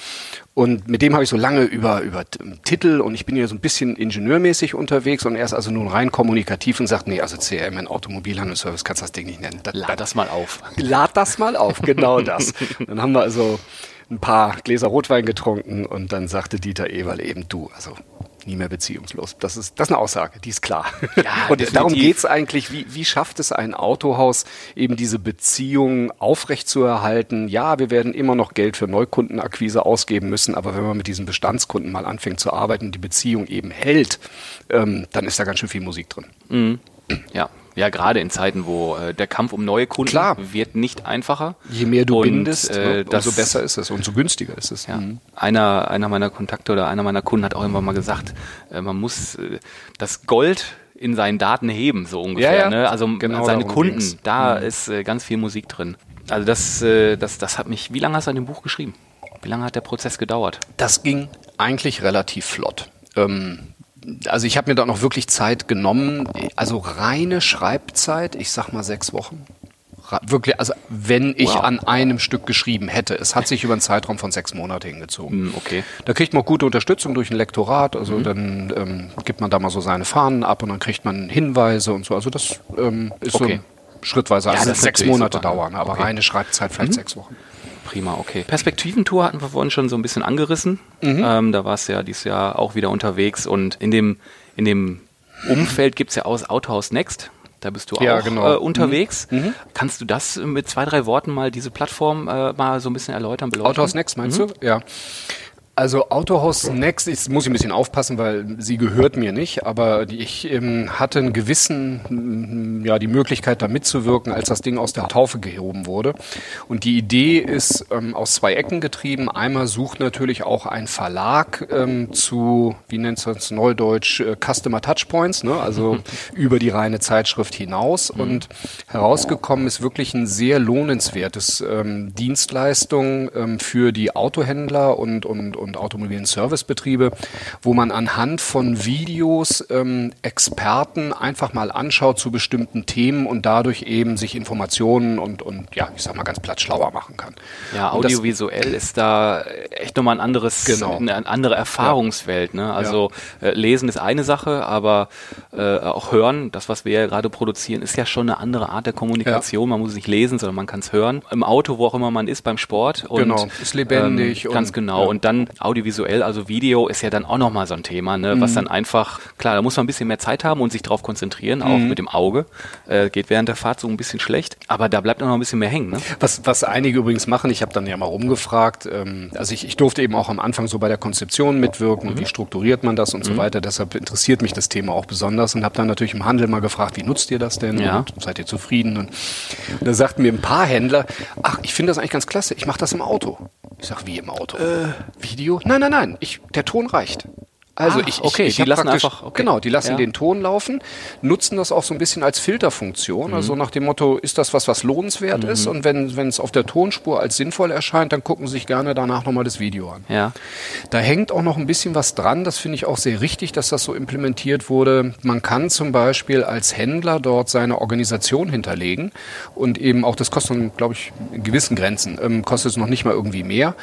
Und mit dem habe ich so lange über, über Titel und ich bin hier so ein bisschen ingenieurmäßig unterwegs und er ist also nun rein kommunikativ und sagt, nee, also CRM in Automobilhandelsservice kannst du das Ding nicht nennen. Das, lad das mal auf. Lad das mal auf, genau das. Dann haben wir also ein paar Gläser Rotwein getrunken und dann sagte Dieter Eberl eben du, also nie mehr beziehungslos. Das ist, das ist eine Aussage, die ist klar. Ja, und definitiv. darum geht's eigentlich, wie, wie schafft es ein Autohaus, eben diese Beziehung aufrechtzuerhalten? Ja, wir werden immer noch Geld für Neukundenakquise ausgeben müssen, aber wenn man mit diesen Bestandskunden mal anfängt zu arbeiten, die Beziehung eben hält, ähm, dann ist da ganz schön viel Musik drin. Mhm. Ja, Ja, gerade in Zeiten, wo äh, der Kampf um neue Kunden Klar. wird nicht einfacher. Je mehr du Und, bindest, äh, umso besser ist es, umso günstiger ist es. Ja. Mhm. Einer, einer meiner Kontakte oder einer meiner Kunden hat auch irgendwann mal gesagt, äh, man muss äh, das Gold in seinen Daten heben, so ungefähr. Ja, ja. Ne? Also Genau seine Kunden, ging's. da ist äh, ganz viel Musik drin. Also das, äh, das, das hat mich, wie lange hast du an dem Buch geschrieben? Wie lange hat der Prozess gedauert? Das ging eigentlich relativ flott. Ähm, also ich habe mir da noch wirklich Zeit genommen. Also reine Schreibzeit, ich sag mal sechs Wochen. Wirklich, also wenn ich Wow. an einem Stück geschrieben hätte. Es hat sich über einen Zeitraum von sechs Monate hingezogen. Hm, okay. Da kriegt man auch gute Unterstützung durch ein Lektorat. Mhm. Also dann ähm, gibt man da mal so seine Fahnen ab und dann kriegt man Hinweise und so. Also das ähm, ist Okay. so schrittweise. Also Ja, das sechs Monate super. dauern, aber Okay. Mhm. reine Schreibzeit vielleicht sechs Wochen. Prima, okay. Perspektiventour hatten wir vorhin schon so ein bisschen angerissen. Mhm. Ähm, da warst du ja dieses Jahr auch wieder unterwegs und in dem, in dem Umfeld gibt es ja aus Autohaus Next. Da bist du Ja, auch genau. äh, unterwegs. Kannst du das mit zwei, drei Worten mal, diese Plattform äh, mal so ein bisschen erläutern, beleuchten? Autohaus Next meinst du? Ja. Also Autohaus Next, jetzt muss ich ein bisschen aufpassen, weil sie gehört mir nicht, aber ich ähm, hatte einen gewissen, mm, ja, die Möglichkeit da mitzuwirken, als das Ding aus der Taufe gehoben wurde. Und die Idee ist ähm, aus zwei Ecken getrieben. Einmal sucht natürlich auch ein Verlag ähm, zu, wie nennt es das neudeutsch, äh, Customer Touchpoints, ne? also über die reine Zeitschrift hinaus. Und herausgekommen ist wirklich ein sehr lohnenswertes ähm, Dienstleistung ähm, für die Autohändler und, und, und automobilen Servicebetriebe, wo man anhand von Videos ähm, Experten einfach mal anschaut zu bestimmten Themen und dadurch eben sich Informationen und, und ja, ich sag mal ganz platt schlauer machen kann. Ja, Und audiovisuell ist da echt nochmal ein anderes, Genau. eine andere Erfahrungswelt. Ne? Also äh, lesen ist eine Sache, aber äh, auch hören, das, was wir ja gerade produzieren, ist ja schon eine andere Art der Kommunikation. Man muss es nicht lesen, sondern man kann es hören. Im Auto, wo auch immer man ist, beim Sport. Und, Genau, ist lebendig Ähm, ganz und- genau. ja. Und dann audiovisuell, also Video, ist ja dann auch nochmal so ein Thema, ne? was Mhm. dann einfach, klar, da muss man ein bisschen mehr Zeit haben und sich darauf konzentrieren, auch Mhm. mit dem Auge. Äh, geht während der Fahrt so ein bisschen schlecht, aber da bleibt noch ein bisschen mehr hängen. Ne? Was, was einige übrigens machen, ich habe dann ja mal rumgefragt, ähm, also ich, ich durfte eben auch am Anfang so bei der Konzeption mitwirken und wie strukturiert man das und so weiter. Deshalb interessiert mich das Thema auch besonders und habe dann natürlich im Handel mal gefragt, wie nutzt ihr das denn Ja. und seid ihr zufrieden? Und, da sagten mir ein paar Händler, ach, ich finde das eigentlich ganz klasse, ich mache das im Auto. Ich sag, wie im Auto? Video? Nein, nein, nein, ich, der Ton reicht. Also Ah, ich, ich, okay, ich die lassen einfach- okay. genau, die lassen Ja. den Ton laufen, nutzen das auch so ein bisschen als Filterfunktion, also Mhm. nach dem Motto, ist das was, was lohnenswert ist? Und wenn wenn es auf der Tonspur als sinnvoll erscheint, dann gucken sie sich gerne danach nochmal das Video an. Ja. Da hängt auch noch ein bisschen was dran, das finde ich auch sehr richtig, dass das so implementiert wurde. Man kann zum Beispiel als Händler dort seine Organisation hinterlegen und eben auch, das kostet, glaube ich, in gewissen Grenzen, ähm, kostet es noch nicht mal irgendwie mehr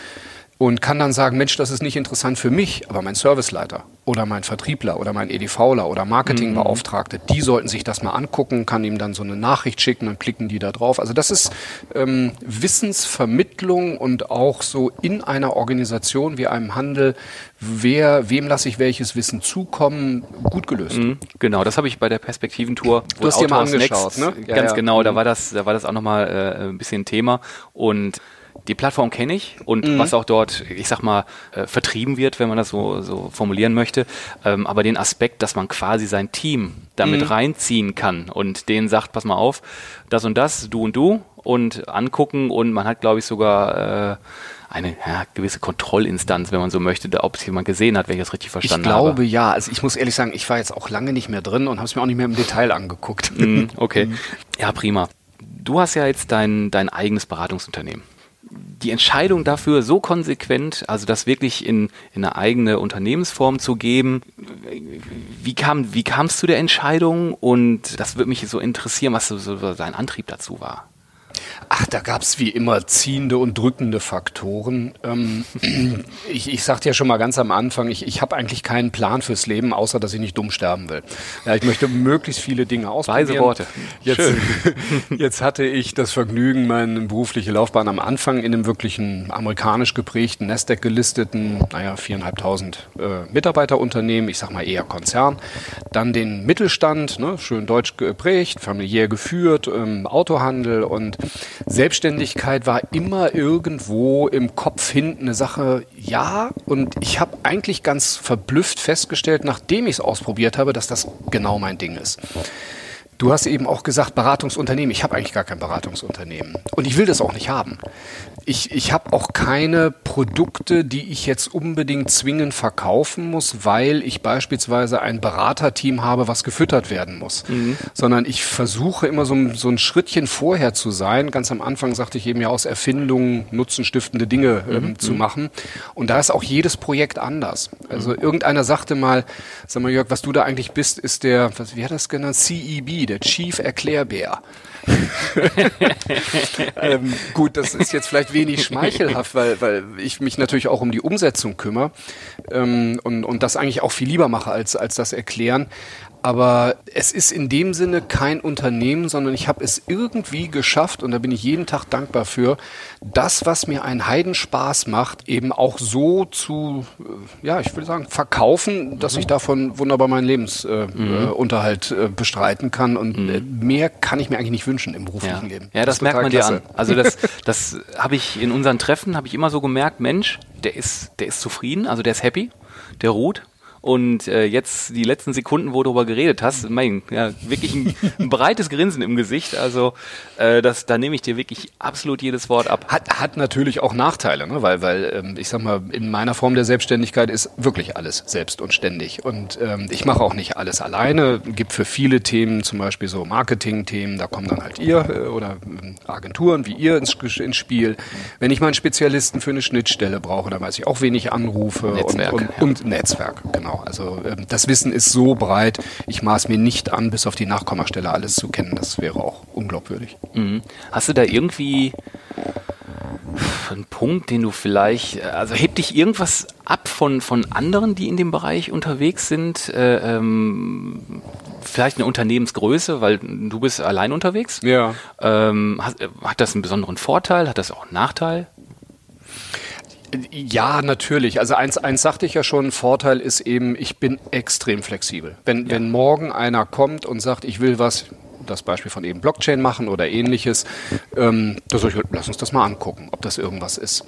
und kann dann sagen, Mensch, das ist nicht interessant für mich, aber mein Serviceleiter oder mein Vertriebler oder mein EDVler oder Marketingbeauftragte, die sollten sich das mal angucken, kann ihm dann so eine Nachricht schicken, dann klicken die da drauf. Also das ist ähm, Wissensvermittlung und auch so in einer Organisation wie einem Handel, wer, wem lasse ich welches Wissen zukommen, gut gelöst. Mhm, Genau, das habe ich bei der Perspektiventour. Du hast dir mal angeschaut, ne? Ja, Ganz ja. genau, da Mhm. war das, da war das auch nochmal äh, ein bisschen Thema und die Plattform kenne ich und Mhm. was auch dort, ich sag mal, äh, vertrieben wird, wenn man das so, so formulieren möchte. Ähm, aber den Aspekt, dass man quasi sein Team damit Mhm. reinziehen kann und denen sagt, pass mal auf, das und das, du und du und angucken und man hat, glaube ich, sogar äh, eine ja, gewisse Kontrollinstanz, wenn man so möchte, da- ob es jemand gesehen hat, wenn ich das richtig Ich verstanden glaube habe. ja. Also ich muss ehrlich sagen, ich war jetzt auch lange nicht mehr drin und habe es mir auch nicht mehr im Detail angeguckt. Mhm, Okay. Ja, prima. Du hast ja jetzt dein, dein eigenes Beratungsunternehmen. Die Entscheidung dafür so konsequent, also das wirklich in, in eine eigene Unternehmensform zu geben, wie kam, wie kamst du der Entscheidung? Und das würde mich so interessieren, was so, so dein Antrieb dazu war. Ach, da gab's wie immer ziehende und drückende Faktoren. Ähm, ich, ich sagte ja schon mal ganz am Anfang, ich, ich habe eigentlich keinen Plan fürs Leben, außer dass ich nicht dumm sterben will. Ja, ich möchte möglichst viele Dinge ausprobieren. Weise Worte. Jetzt, Schön. jetzt hatte ich das Vergnügen, meine berufliche Laufbahn am Anfang in einem wirklichen amerikanisch geprägten, Nasdaq gelisteten, naja, viereinhalbtausend äh, Mitarbeiterunternehmen, ich sag mal eher Konzern. Dann den Mittelstand, ne, schön deutsch geprägt, familiär geführt, ähm, Autohandel und Selbstständigkeit war immer irgendwo im Kopf hinten eine Sache, ja. Und ich habe eigentlich ganz verblüfft festgestellt, nachdem ich es ausprobiert habe, dass das genau mein Ding ist. Du hast eben auch gesagt, Beratungsunternehmen. Ich habe eigentlich gar kein Beratungsunternehmen. Und ich will das auch nicht haben. Ich, ich habe auch keine Produkte, die ich jetzt unbedingt zwingend verkaufen muss, weil ich beispielsweise ein Beraterteam habe, was gefüttert werden muss. Mhm. Sondern ich versuche immer so, so ein Schrittchen vorher zu sein. Ganz am Anfang sagte ich eben ja aus Erfindungen nutzenstiftende Dinge ähm, mhm. zu machen. Und da ist auch jedes Projekt anders. Also mhm. irgendeiner sagte mal, sag mal Jörg, was du da eigentlich bist, ist der, was, wie hat das genannt? CEB, der Chief Erklärbär. ähm, gut, das ist jetzt vielleicht wenig schmeichelhaft, weil, weil ich mich natürlich auch um die Umsetzung kümmere ähm, und, und das eigentlich auch viel lieber mache als, als das Erklären. Aber es ist in dem Sinne kein Unternehmen, sondern ich habe es irgendwie geschafft, und da bin ich jeden Tag dankbar für, das, was mir einen Heidenspaß macht, eben auch so zu, äh, ja, ich würde sagen, verkaufen, dass ich davon wunderbar meinen Lebensunterhalt äh, mhm. äh, bestreiten kann. Und mhm. Äh, mehr kann ich mir eigentlich nicht wünschen im beruflichen ja. Leben. Ja, das, das merkt man dir an. Also das, das habe ich in unseren Treffen, habe ich immer so gemerkt, Mensch, der ist, der ist zufrieden, also der ist happy, der ruht und äh, jetzt die letzten Sekunden, wo du darüber geredet hast, mein, ja, wirklich ein, ein breites Grinsen im Gesicht. Also äh, das, da nehme ich dir wirklich absolut jedes Wort ab. Hat, hat natürlich auch Nachteile, ne? weil, weil ähm, ich sag mal, in meiner Form der Selbstständigkeit ist wirklich alles selbst und ständig. Und ähm, ich mache auch nicht alles alleine. Gibt für viele Themen, zum Beispiel so Marketing-Themen, da kommen dann halt ihr äh, oder äh, Agenturen wie ihr ins, ins Spiel. Wenn ich mal einen Spezialisten für eine Schnittstelle brauche, dann weiß ich auch, wen ich anrufe Netzwerk, und, und, ja. und Netzwerk, genau. Genau. Also ähm, das Wissen ist so breit, ich maß mir nicht an, bis auf die Nachkommastelle alles zu kennen. Das wäre auch unglaubwürdig. Mhm. Hast du da irgendwie einen Punkt, den du vielleicht, also hebt dich irgendwas ab von, von anderen, die in dem Bereich unterwegs sind? Äh, ähm, vielleicht eine Unternehmensgröße, weil du bist allein unterwegs. Ja. Ähm, hat, hat das einen besonderen Vorteil? Hat das auch einen Nachteil? Ja, natürlich. Also eins, eins sagte ich ja schon, Vorteil ist eben, ich bin extrem flexibel. Wenn, ja. wenn morgen einer kommt und sagt, ich will was, das Beispiel von eben Blockchain machen oder ähnliches, ähm, da soll ich, lass uns das mal angucken, ob das irgendwas ist.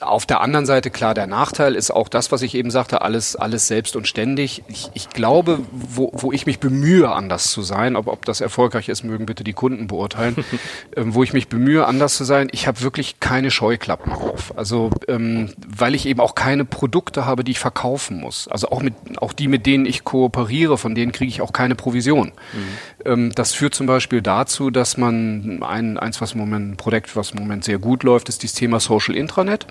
Auf der anderen Seite, klar, der Nachteil ist auch das, was ich eben sagte, alles, alles selbst und ständig. Ich, ich glaube, wo, wo ich mich bemühe, anders zu sein, ob, ob das erfolgreich ist, mögen bitte die Kunden beurteilen, ähm, wo ich mich bemühe, anders zu sein, ich habe wirklich keine Scheuklappen auf. Also, ähm, weil ich eben auch keine Produkte habe, die ich verkaufen muss. Also auch, mit, auch die, mit denen ich kooperiere, von denen kriege ich auch keine Provision. Mhm. Ähm, das führt zum Beispiel dazu, dass man ein, eins, was im Moment, ein Projekt, was im Moment sehr gut läuft, ist das Thema Social Intranet.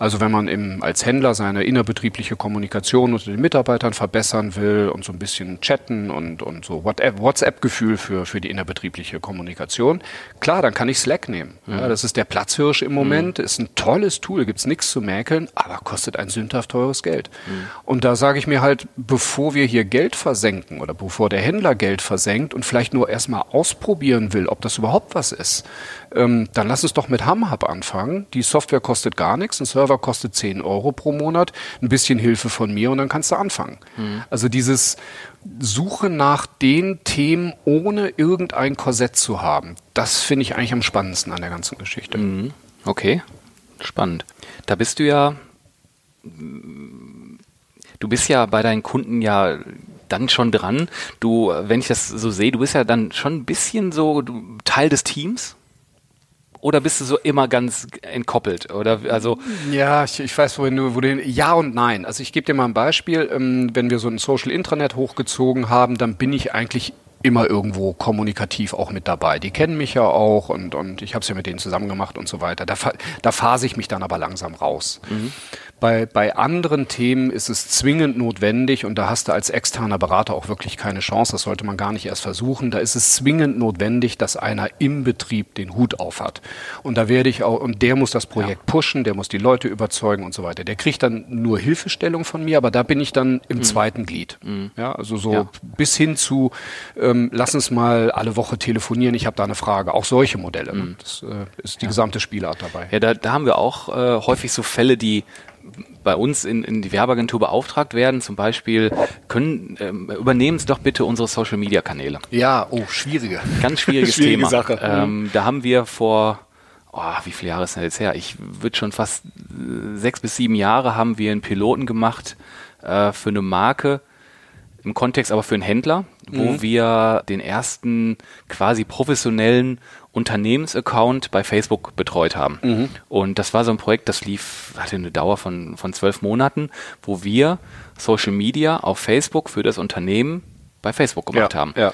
Also wenn man im, als Händler seine innerbetriebliche Kommunikation unter den Mitarbeitern verbessern will und so ein bisschen chatten und, und so WhatsApp-Gefühl für, für die innerbetriebliche Kommunikation, klar, dann kann ich Slack nehmen. Ja, das ist der Platzhirsch im Moment, mhm. ist ein tolles Tool, gibt's nichts zu mäkeln, aber kostet ein sündhaft teures Geld. Mhm. Und da sage ich mir halt, bevor wir hier Geld versenken oder bevor der Händler Geld versenkt und vielleicht nur erstmal ausprobieren will, ob das überhaupt was ist, ähm, dann lass uns doch mit HamHub anfangen. Die Software kostet gar nichts, ein Server kostet 10 Euro pro Monat, ein bisschen Hilfe von mir und dann kannst du anfangen. Mhm. Also dieses Suche nach den Themen, ohne irgendein Korsett zu haben, das finde ich eigentlich am spannendsten an der ganzen Geschichte. Mhm. Okay, spannend. Da bist du ja, du bist ja bei deinen Kunden ja dann schon dran. Du, wenn ich das so sehe, du bist ja dann schon ein bisschen so Teil des Teams. Oder bist du so immer ganz entkoppelt? Oder also ja, ich, ich weiß, wohin du, wo du ja und nein. Also ich gebe dir mal ein Beispiel. Ähm, wenn wir so ein Social Intranet hochgezogen haben, dann bin ich eigentlich immer irgendwo kommunikativ auch mit dabei. Die kennen mich ja auch und, und ich habe es ja mit denen zusammen gemacht und so weiter. Da, da phase ich mich dann aber langsam raus. Mhm. Bei, bei anderen Themen ist es zwingend notwendig und da hast du als externer Berater auch wirklich keine Chance, das sollte man gar nicht erst versuchen. Da ist es zwingend notwendig, dass einer im Betrieb den Hut auf hat. Und da werde ich auch, und der muss das Projekt ja. pushen, der muss die Leute überzeugen und so weiter. Der kriegt dann nur Hilfestellung von mir, aber da bin ich dann im mhm. zweiten Glied. Mhm. Ja, also so ja. bis hin zu, ähm, lass uns mal alle Woche telefonieren, ich habe da eine Frage. Auch solche Modelle. Mhm. Das äh, ist die ja. gesamte Spielart dabei. Ja, da, da haben wir auch äh, häufig so Fälle, die bei uns in, in die Werbeagentur beauftragt werden, zum Beispiel, können ähm, übernehmen Sie doch bitte unsere Social Media Kanäle. Ja, oh, schwierige. Ganz schwieriges Schwierige Thema. Sache. Ähm, da haben wir vor oh, wie viele Jahre ist das jetzt her? Ich würde schon fast äh, sechs bis sieben Jahre haben wir einen Piloten gemacht äh, für eine Marke, im Kontext aber für einen Händler, wo mhm. wir den ersten quasi professionellen Unternehmensaccount bei Facebook betreut haben. Mhm. Und das war so ein Projekt, das lief, hatte eine Dauer von, von zwölf Monaten, wo wir Social Media auf Facebook für das Unternehmen bei Facebook gemacht ja, haben. Ja.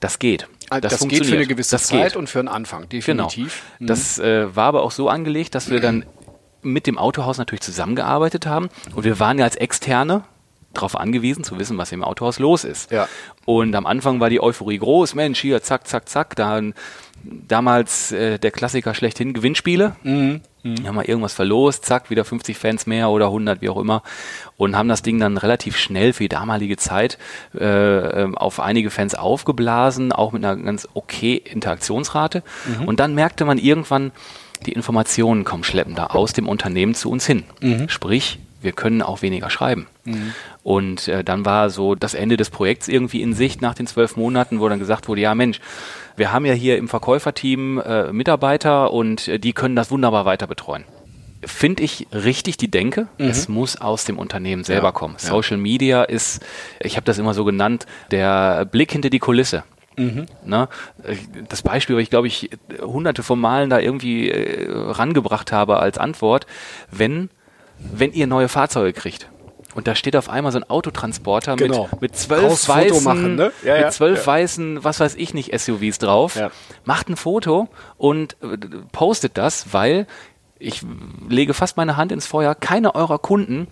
Das geht. Ah, das, das geht für eine gewisse das Zeit geht. und für einen Anfang, definitiv. Genau. Mhm. Das äh, war aber auch so angelegt, dass wir dann mit dem Autohaus natürlich zusammengearbeitet haben und wir waren ja als Externe darauf angewiesen zu wissen, was im Autohaus los ist. Ja. Und am Anfang war die Euphorie groß, Mensch, hier, zack, zack, zack, dann damals äh, der Klassiker schlechthin, Gewinnspiele. Mhm. Mhm. Haben wir irgendwas verlost, zack, wieder 50 Fans mehr oder 100, wie auch immer. Und haben das Ding dann relativ schnell für die damalige Zeit äh, ähm, auf einige Fans aufgeblasen, auch mit einer ganz okay Interaktionsrate. Mhm. Und dann merkte man irgendwann, die Informationen kommen schleppender aus dem Unternehmen zu uns hin. Mhm. Sprich, wir können auch weniger schreiben. Mhm. Und äh, dann war so das Ende des Projekts irgendwie in Sicht nach den zwölf Monaten, wo dann gesagt wurde, ja Mensch, wir haben ja hier im Verkäuferteam äh, Mitarbeiter und äh, die können das wunderbar weiter betreuen. Finde ich richtig die Denke. Mhm. Es muss aus dem Unternehmen selber ja, kommen. Ja. Social Media ist, ich habe das immer so genannt, der Blick hinter die Kulisse. Mhm. Ne? Das Beispiel, was ich glaube ich hunderte von Malen da irgendwie äh, rangebracht habe als Antwort, wenn, wenn ihr neue Fahrzeuge kriegt, und da steht auf einmal so ein Autotransporter genau. mit, mit zwölf weißen, machen, ne? ja, ja, mit zwölf ja. weißen, was weiß ich nicht, SUVs drauf. Macht ein Foto und äh, postet das, weil ich lege fast meine Hand ins Feuer. Keiner eurer Kunden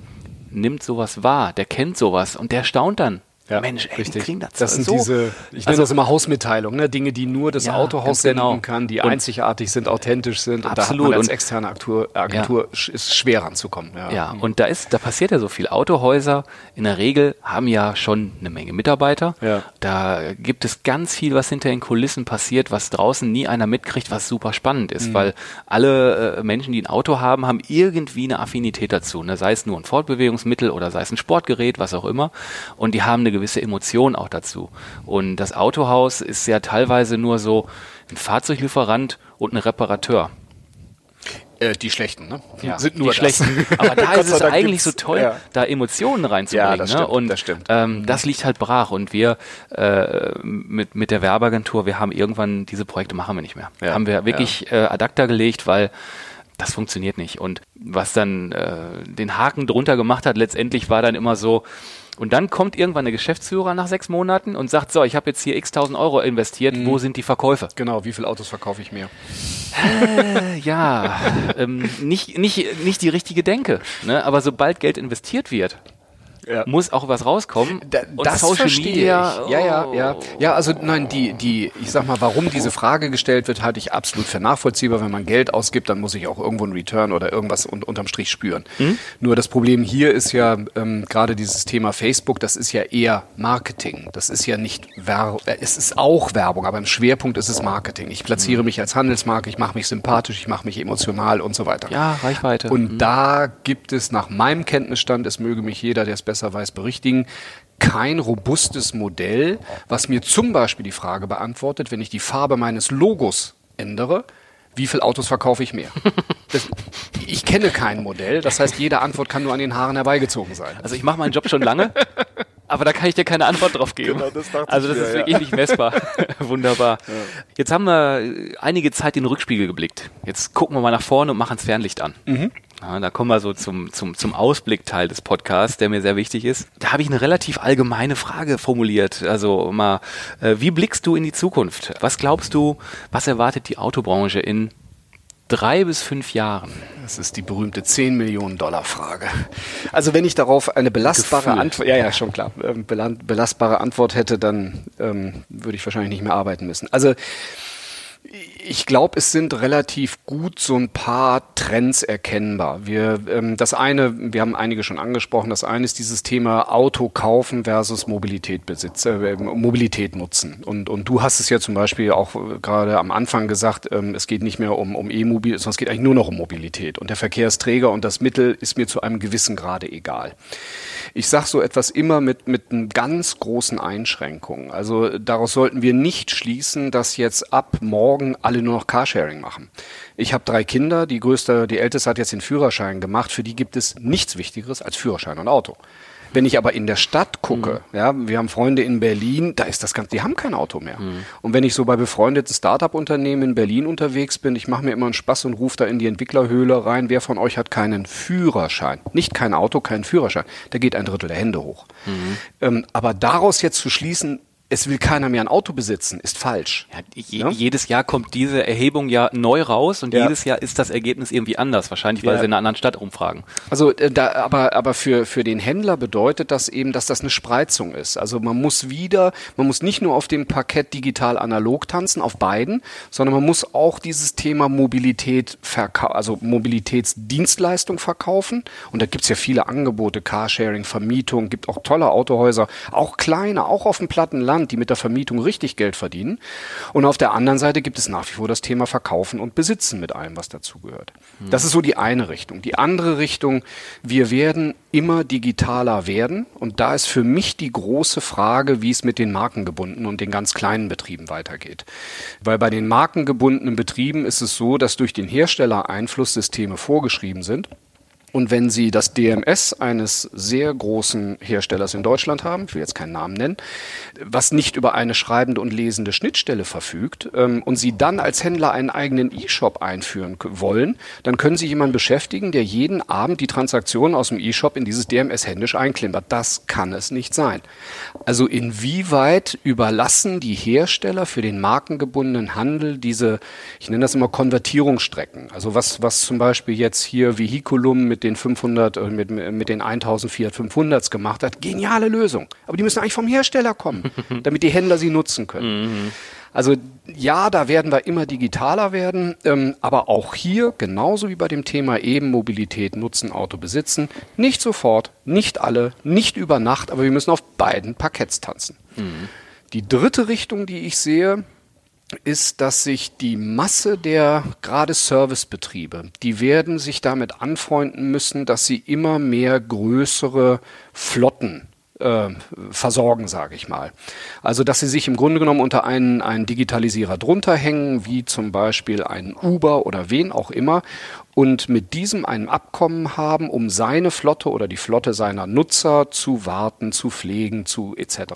nimmt sowas wahr, der kennt sowas und der staunt dann. Ja, Mensch, ey, richtig. kriegen das, das sind so. diese, ich nenne also, das immer Hausmitteilungen, ne? Dinge, die nur das ja, Autohaus senden genau. kann, die und einzigartig sind, authentisch sind. Und absolut. da als externe Agentur, Agentur ja. ist schwer ranzukommen. Ja. ja, und da ist, da passiert ja so viel. Autohäuser in der Regel haben ja schon eine Menge Mitarbeiter. Ja. Da gibt es ganz viel, was hinter den Kulissen passiert, was draußen nie einer mitkriegt, was super spannend ist, mhm. weil alle äh, Menschen, die ein Auto haben, haben irgendwie eine Affinität dazu. Ne? Sei es nur ein Fortbewegungsmittel oder sei es ein Sportgerät, was auch immer. Und die haben eine gewisse Emotion auch dazu. Und das Autohaus ist ja teilweise nur so ein Fahrzeuglieferant und ein Reparateur. Äh, die schlechten, ne? Ja, sind nur die schlechten. Aber da ist es eigentlich so toll, ja. da Emotionen reinzubringen. Ja, das ne? stimmt, Und das, stimmt. Ähm, mhm. das liegt halt brach. Und wir äh, mit, mit der Werbeagentur, wir haben irgendwann diese Projekte machen wir nicht mehr. Ja. Haben wir wirklich äh, ad acta gelegt, weil das funktioniert nicht. Und was dann äh, den Haken drunter gemacht hat, letztendlich war dann immer so, und dann kommt irgendwann der Geschäftsführer nach sechs Monaten und sagt, so, ich habe jetzt hier x tausend Euro investiert, mhm. wo sind die Verkäufe? Genau, wie viele Autos verkaufe ich mehr? Äh, ja, ähm, nicht, nicht, nicht die richtige Denke. Ne? Aber sobald Geld investiert wird, ja. muss auch was rauskommen. Da, das Social Media. Ich. Ja, ja, ja. Oh. Ja, also nein, die, die, ich sag mal, warum diese Frage gestellt wird, halte ich absolut für nachvollziehbar. Wenn man Geld ausgibt, dann muss ich auch irgendwo einen Return oder irgendwas un unterm Strich spüren. Mhm. Nur das Problem hier ist ja ähm, gerade dieses Thema Facebook, das ist ja eher Marketing. Das ist ja nicht Werbung, äh, es ist auch Werbung, aber im Schwerpunkt ist es Marketing. Ich platziere mhm. mich als Handelsmarke, ich mache mich sympathisch, ich mache mich emotional und so weiter. Ja, Reichweite. Und mhm. da gibt es nach meinem Kenntnisstand, es möge mich jeder, der es besser besser weiß, berichtigen, kein robustes Modell, was mir zum Beispiel die Frage beantwortet, wenn ich die Farbe meines Logos ändere, wie viele Autos verkaufe ich mehr? Das, ich kenne kein Modell, das heißt, jede Antwort kann nur an den Haaren herbeigezogen sein. Also ich mache meinen Job schon lange, aber da kann ich dir keine Antwort drauf geben. Genau, das also das mir, ist wirklich ja. nicht messbar. Wunderbar. Ja. Jetzt haben wir einige Zeit in den Rückspiegel geblickt. Jetzt gucken wir mal nach vorne und machen das Fernlicht an. Mhm. Ja, da kommen wir so zum, zum, zum Ausblickteil des Podcasts, der mir sehr wichtig ist. Da habe ich eine relativ allgemeine Frage formuliert. Also mal, äh, wie blickst du in die Zukunft? Was glaubst du, was erwartet die Autobranche in drei bis fünf Jahren? Das ist die berühmte 10 Millionen Dollar Frage. Also wenn ich darauf eine belastbare Antwort, ja, ja, schon klar, ähm, belastbare Antwort hätte, dann ähm, würde ich wahrscheinlich nicht mehr arbeiten müssen. Also ich glaube, es sind relativ gut so ein paar Trends erkennbar. Wir, ähm, das eine, wir haben einige schon angesprochen, das eine ist dieses Thema Auto kaufen versus Mobilität besitzen, äh, Mobilität nutzen. Und, und du hast es ja zum Beispiel auch äh, gerade am Anfang gesagt, ähm, es geht nicht mehr um, um E-Mobil, sondern es geht eigentlich nur noch um Mobilität. Und der Verkehrsträger und das Mittel ist mir zu einem gewissen Grade egal. Ich sage so etwas immer mit, mit einem ganz großen Einschränkungen. Also daraus sollten wir nicht schließen, dass jetzt ab morgen alle nur noch Carsharing machen. Ich habe drei Kinder, die größte, die älteste hat jetzt den Führerschein gemacht. Für die gibt es nichts Wichtigeres als Führerschein und Auto. Wenn ich aber in der Stadt gucke, mhm. ja, wir haben Freunde in Berlin, da ist das ganz, die haben kein Auto mehr. Mhm. Und wenn ich so bei befreundeten Startup-Unternehmen in Berlin unterwegs bin, ich mache mir immer einen Spaß und rufe da in die Entwicklerhöhle rein, wer von euch hat keinen Führerschein? Nicht kein Auto, keinen Führerschein. Da geht ein Drittel der Hände hoch. Mhm. Ähm, aber daraus jetzt zu schließen, es will keiner mehr ein Auto besitzen, ist falsch. Ja, je, ja? Jedes Jahr kommt diese Erhebung ja neu raus und ja. jedes Jahr ist das Ergebnis irgendwie anders, wahrscheinlich weil sie in einer anderen Stadt umfragen. Also äh, da, aber, aber für, für den Händler bedeutet das eben, dass das eine Spreizung ist. Also man muss wieder, man muss nicht nur auf dem Parkett digital analog tanzen, auf beiden, sondern man muss auch dieses Thema Mobilität, also Mobilitätsdienstleistung verkaufen. Und da gibt's ja viele Angebote, Carsharing, Vermietung, gibt auch tolle Autohäuser, auch kleine, auch auf dem platten Land die mit der Vermietung richtig Geld verdienen. Und auf der anderen Seite gibt es nach wie vor das Thema Verkaufen und Besitzen mit allem, was dazugehört. Mhm. Das ist so die eine Richtung. Die andere Richtung, wir werden immer digitaler werden. Und da ist für mich die große Frage, wie es mit den markengebundenen und den ganz kleinen Betrieben weitergeht. Weil bei den markengebundenen Betrieben ist es so, dass durch den Hersteller Einflusssysteme vorgeschrieben sind. Und wenn Sie das DMS eines sehr großen Herstellers in Deutschland haben, ich will jetzt keinen Namen nennen, was nicht über eine schreibende und lesende Schnittstelle verfügt, ähm, und Sie dann als Händler einen eigenen E-Shop einführen wollen, dann können Sie jemanden beschäftigen, der jeden Abend die Transaktionen aus dem E-Shop in dieses DMS händisch einklimpert. Das kann es nicht sein. Also inwieweit überlassen die Hersteller für den markengebundenen Handel diese, ich nenne das immer Konvertierungsstrecken. Also was, was zum Beispiel jetzt hier Vehiculum mit den 500, äh, mit, mit den 1000 Fiat 500s gemacht hat. Geniale Lösung. Aber die müssen eigentlich vom Hersteller kommen, damit die Händler sie nutzen können. Mhm. Also ja, da werden wir immer digitaler werden, ähm, aber auch hier, genauso wie bei dem Thema eben Mobilität, Nutzen, Auto besitzen, nicht sofort, nicht alle, nicht über Nacht, aber wir müssen auf beiden Parketts tanzen. Mhm. Die dritte Richtung, die ich sehe, ist, dass sich die Masse der gerade Servicebetriebe, die werden sich damit anfreunden müssen, dass sie immer mehr größere Flotten äh, versorgen, sage ich mal. Also dass sie sich im Grunde genommen unter einen, einen Digitalisierer drunter hängen, wie zum Beispiel ein Uber oder wen auch immer, und mit diesem ein Abkommen haben, um seine Flotte oder die Flotte seiner Nutzer zu warten, zu pflegen, zu etc.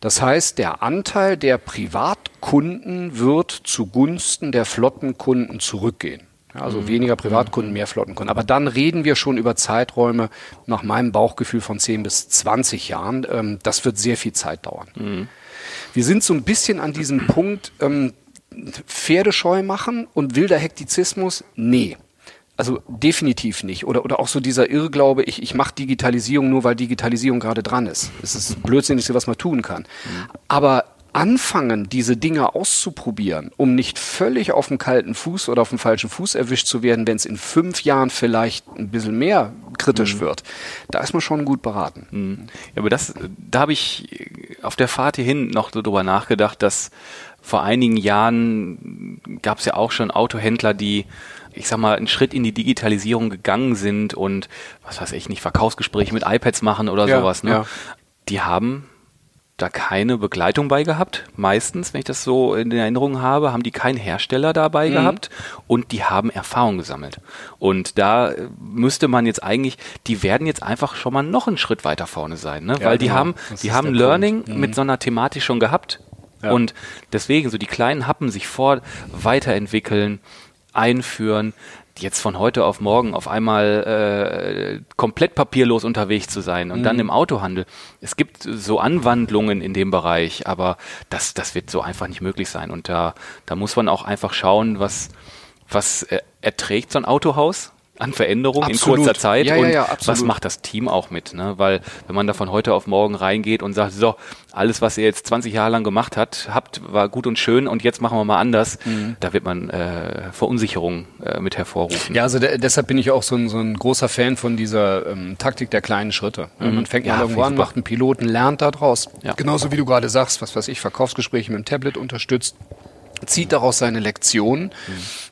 Das heißt, der Anteil der Privatkunden wird zugunsten der Flottenkunden zurückgehen. Also mhm. weniger Privatkunden, mhm. mehr Flottenkunden. Aber dann reden wir schon über Zeiträume nach meinem Bauchgefühl von 10 bis 20 Jahren. Ähm, das wird sehr viel Zeit dauern. Mhm. Wir sind so ein bisschen an diesem Punkt, ähm, Pferdescheu machen und wilder Hektizismus? Nee. Also definitiv nicht. Oder, oder auch so dieser Irrglaube, ich, ich mache Digitalisierung nur, weil Digitalisierung gerade dran ist. Das ist das Blödsinnigste, was man tun kann. Aber anfangen, diese Dinge auszuprobieren, um nicht völlig auf dem kalten Fuß oder auf dem falschen Fuß erwischt zu werden, wenn es in fünf Jahren vielleicht ein bisschen mehr kritisch mhm. wird, da ist man schon gut beraten. Mhm. Ja, aber das, da habe ich auf der Fahrt hierhin noch so drüber nachgedacht, dass vor einigen Jahren gab es ja auch schon Autohändler, die ich sag mal, einen Schritt in die Digitalisierung gegangen sind und was weiß ich nicht, Verkaufsgespräche mit iPads machen oder ja, sowas, ne? Ja. Die haben da keine Begleitung bei gehabt. Meistens, wenn ich das so in Erinnerung habe, haben die keinen Hersteller dabei mhm. gehabt und die haben Erfahrung gesammelt. Und da müsste man jetzt eigentlich, die werden jetzt einfach schon mal noch einen Schritt weiter vorne sein, ne? Ja, weil die genau. haben, das die haben Learning mhm. mit so einer Thematik schon gehabt. Ja. Und deswegen, so die kleinen Happen sich vor weiterentwickeln, einführen, jetzt von heute auf morgen auf einmal äh, komplett papierlos unterwegs zu sein und mhm. dann im Autohandel. Es gibt so Anwandlungen in dem Bereich, aber das, das wird so einfach nicht möglich sein. Und da, da muss man auch einfach schauen, was, was äh, erträgt so ein Autohaus an Veränderungen in kurzer Zeit ja, und ja, ja, was macht das Team auch mit, ne? Weil wenn man da von heute auf morgen reingeht und sagt, so, alles, was ihr jetzt 20 Jahre lang gemacht hat, habt, war gut und schön und jetzt machen wir mal anders, mhm. da wird man äh, Verunsicherung äh, mit hervorrufen. Ja, also deshalb bin ich auch so ein, so ein großer Fan von dieser ähm, Taktik der kleinen Schritte. Mhm. Man fängt mal irgendwo an, macht einen Piloten, lernt da draus. Genauso wie du gerade sagst, was weiß ich, Verkaufsgespräche mit dem Tablet unterstützt zieht daraus seine Lektion. Mhm.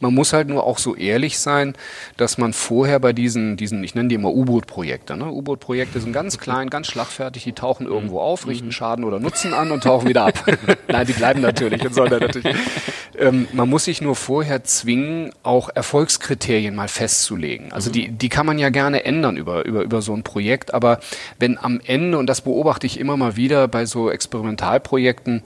Man muss halt nur auch so ehrlich sein, dass man vorher bei diesen, diesen ich nenne die immer U-Boot-Projekte, ne? U-Boot-Projekte sind ganz klein, ganz schlagfertig, die tauchen irgendwo auf, richten mhm. Schaden oder Nutzen an und tauchen wieder ab. Nein, die bleiben natürlich und sollen natürlich. Ähm, man muss sich nur vorher zwingen, auch Erfolgskriterien mal festzulegen. Also mhm. die, die kann man ja gerne ändern über, über, über so ein Projekt, aber wenn am Ende, und das beobachte ich immer mal wieder bei so Experimentalprojekten,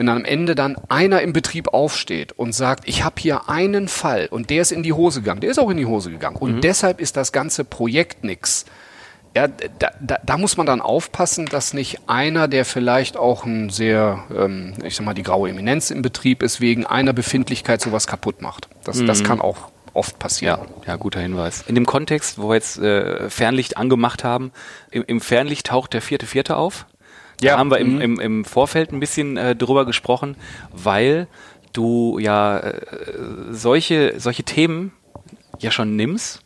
wenn am Ende dann einer im Betrieb aufsteht und sagt, ich habe hier einen Fall und der ist in die Hose gegangen, der ist auch in die Hose gegangen und mhm. deshalb ist das ganze Projekt nix ja, da, da, da muss man dann aufpassen, dass nicht einer, der vielleicht auch ein sehr, ähm, ich sag mal, die graue Eminenz im Betrieb ist, wegen einer Befindlichkeit sowas kaputt macht. Das, mhm. das kann auch oft passieren. Ja, ja, guter Hinweis. In dem Kontext, wo wir jetzt äh, Fernlicht angemacht haben, im, im Fernlicht taucht der vierte Vierte auf. Da ja. haben wir im, mhm. im, im Vorfeld ein bisschen äh, drüber gesprochen, weil du ja äh, solche, solche Themen ja schon nimmst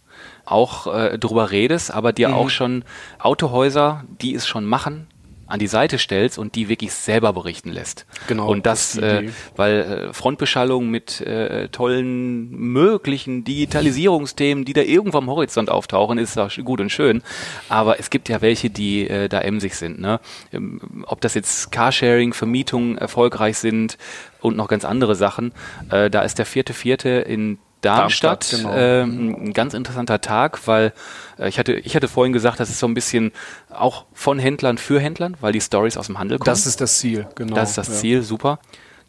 auch äh, drüber redest, aber dir mhm. auch schon Autohäuser, die es schon machen, an die Seite stellst und die wirklich selber berichten lässt. Genau. Und das, äh, weil äh, Frontbeschallung mit äh, tollen möglichen Digitalisierungsthemen, die da irgendwo am Horizont auftauchen, ist auch gut und schön. Aber es gibt ja welche, die äh, da emsig sind. Ne? Ähm, ob das jetzt Carsharing, Vermietung erfolgreich sind und noch ganz andere Sachen. Äh, da ist der vierte Vierte in Darmstadt. Darmstadt genau. ähm, ein ganz interessanter Tag, weil äh, ich hatte ich hatte vorhin gesagt, das ist so ein bisschen auch von Händlern für Händlern, weil die Stories aus dem Handel kommen. Das ist das Ziel, genau. Das ist das ja. Ziel, super.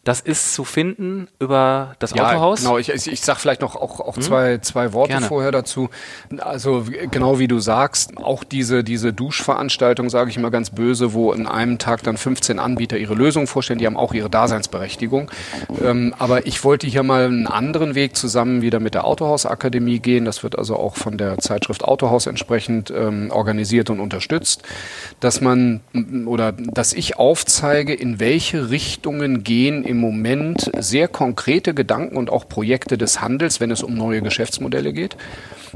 Das ist zu finden über das ja, Autohaus. Genau, ich, ich, sag vielleicht noch auch, auch hm? zwei, zwei Worte Gerne. vorher dazu. Also genau wie du sagst, auch diese, diese Duschveranstaltung, sage ich immer ganz böse, wo in einem Tag dann 15 Anbieter ihre Lösung vorstellen, die haben auch ihre Daseinsberechtigung. Ähm, aber ich wollte hier mal einen anderen Weg zusammen wieder mit der Autohausakademie gehen. Das wird also auch von der Zeitschrift Autohaus entsprechend ähm, organisiert und unterstützt, dass man oder dass ich aufzeige, in welche Richtungen gehen im Moment sehr konkrete Gedanken und auch Projekte des Handels, wenn es um neue Geschäftsmodelle geht.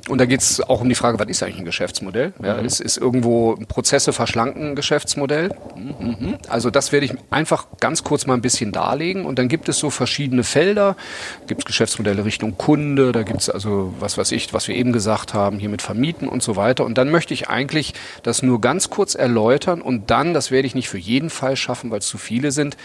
Und da geht es auch um die Frage, was ist eigentlich ein Geschäftsmodell? Ja, mhm. ist, ist irgendwo Prozesse verschlanken ein Geschäftsmodell? Mhm. Also das werde ich einfach ganz kurz mal ein bisschen darlegen. Und dann gibt es so verschiedene Felder. Gibt es Geschäftsmodelle Richtung Kunde, da gibt es also, was weiß ich, was wir eben gesagt haben, hier mit Vermieten und so weiter. Und dann möchte ich eigentlich das nur ganz kurz erläutern und dann, das werde ich nicht für jeden Fall schaffen, weil es zu viele sind,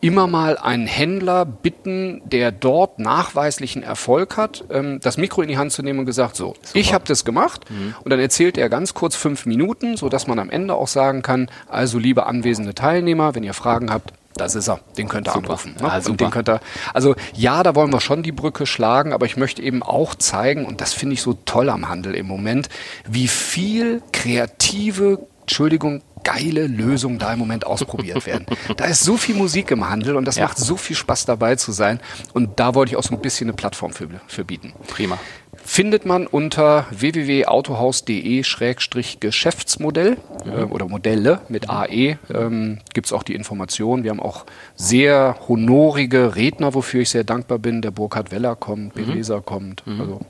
immer mal einen Händler bitten, der dort nachweislichen Erfolg hat, ähm, das Mikro in die Hand zu nehmen und gesagt, so, Super. ich habe das gemacht mhm. und dann erzählt er ganz kurz fünf Minuten, so dass man am Ende auch sagen kann, also liebe anwesende Teilnehmer, wenn ihr Fragen habt, das ist er, den könnt ihr super. anrufen. Ne? Ah, und den könnt ihr, also ja, da wollen wir schon die Brücke schlagen, aber ich möchte eben auch zeigen, und das finde ich so toll am Handel im Moment, wie viel kreative, Entschuldigung, geile Lösungen da im Moment ausprobiert werden. da ist so viel Musik im Handel und das ja. macht so viel Spaß dabei zu sein. Und da wollte ich auch so ein bisschen eine Plattform für, für bieten. Prima. Findet man unter www.autohaus.de-geschäftsmodell mhm. äh, oder Modelle mit AE ähm, gibt es auch die Informationen. Wir haben auch sehr honorige Redner, wofür ich sehr dankbar bin. Der Burkhard Weller kommt, Beresa mhm. kommt. Mhm. Also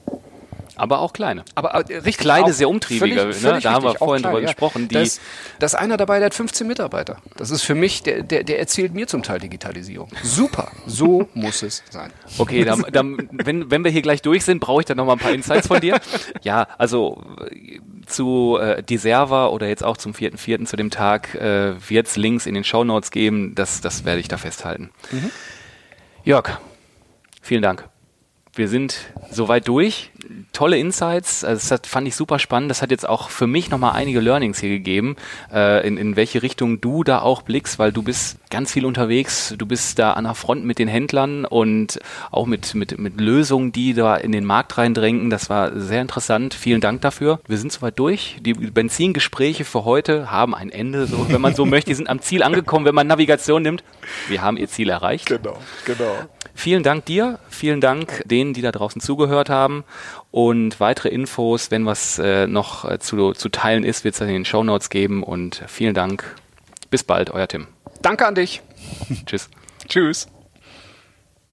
aber auch kleine. Aber äh, richtig kleine, sehr umtriebige. Völlig, völlig ne? Da haben wir vorhin drüber ja. gesprochen. Die da, ist, da ist einer dabei, der hat 15 Mitarbeiter. Das ist für mich, der, der, der erzählt mir zum Teil Digitalisierung. Super, so muss es sein. Okay, dann, dann, wenn, wenn wir hier gleich durch sind, brauche ich dann noch mal ein paar Insights von dir. Ja, also zu äh, die Server oder jetzt auch zum 4.4. zu dem Tag äh, wird es Links in den Show Notes geben. Das, das werde ich da festhalten. Mhm. Jörg, vielen Dank. Wir sind soweit durch tolle Insights. Also das fand ich super spannend. Das hat jetzt auch für mich nochmal einige Learnings hier gegeben, äh, in, in welche Richtung du da auch blickst, weil du bist ganz viel unterwegs. Du bist da an der Front mit den Händlern und auch mit, mit, mit Lösungen, die da in den Markt reindrängen. Das war sehr interessant. Vielen Dank dafür. Wir sind soweit durch. Die Benzingespräche für heute haben ein Ende, so, wenn man so möchte. Die sind am Ziel angekommen, wenn man Navigation nimmt. Wir haben ihr Ziel erreicht. Genau, genau. Vielen Dank dir, vielen Dank denen, die da draußen zugehört haben. Und weitere Infos, wenn was äh, noch äh, zu, zu teilen ist, wird es dann in den Show Notes geben. Und vielen Dank. Bis bald, euer Tim. Danke an dich. Tschüss. Tschüss.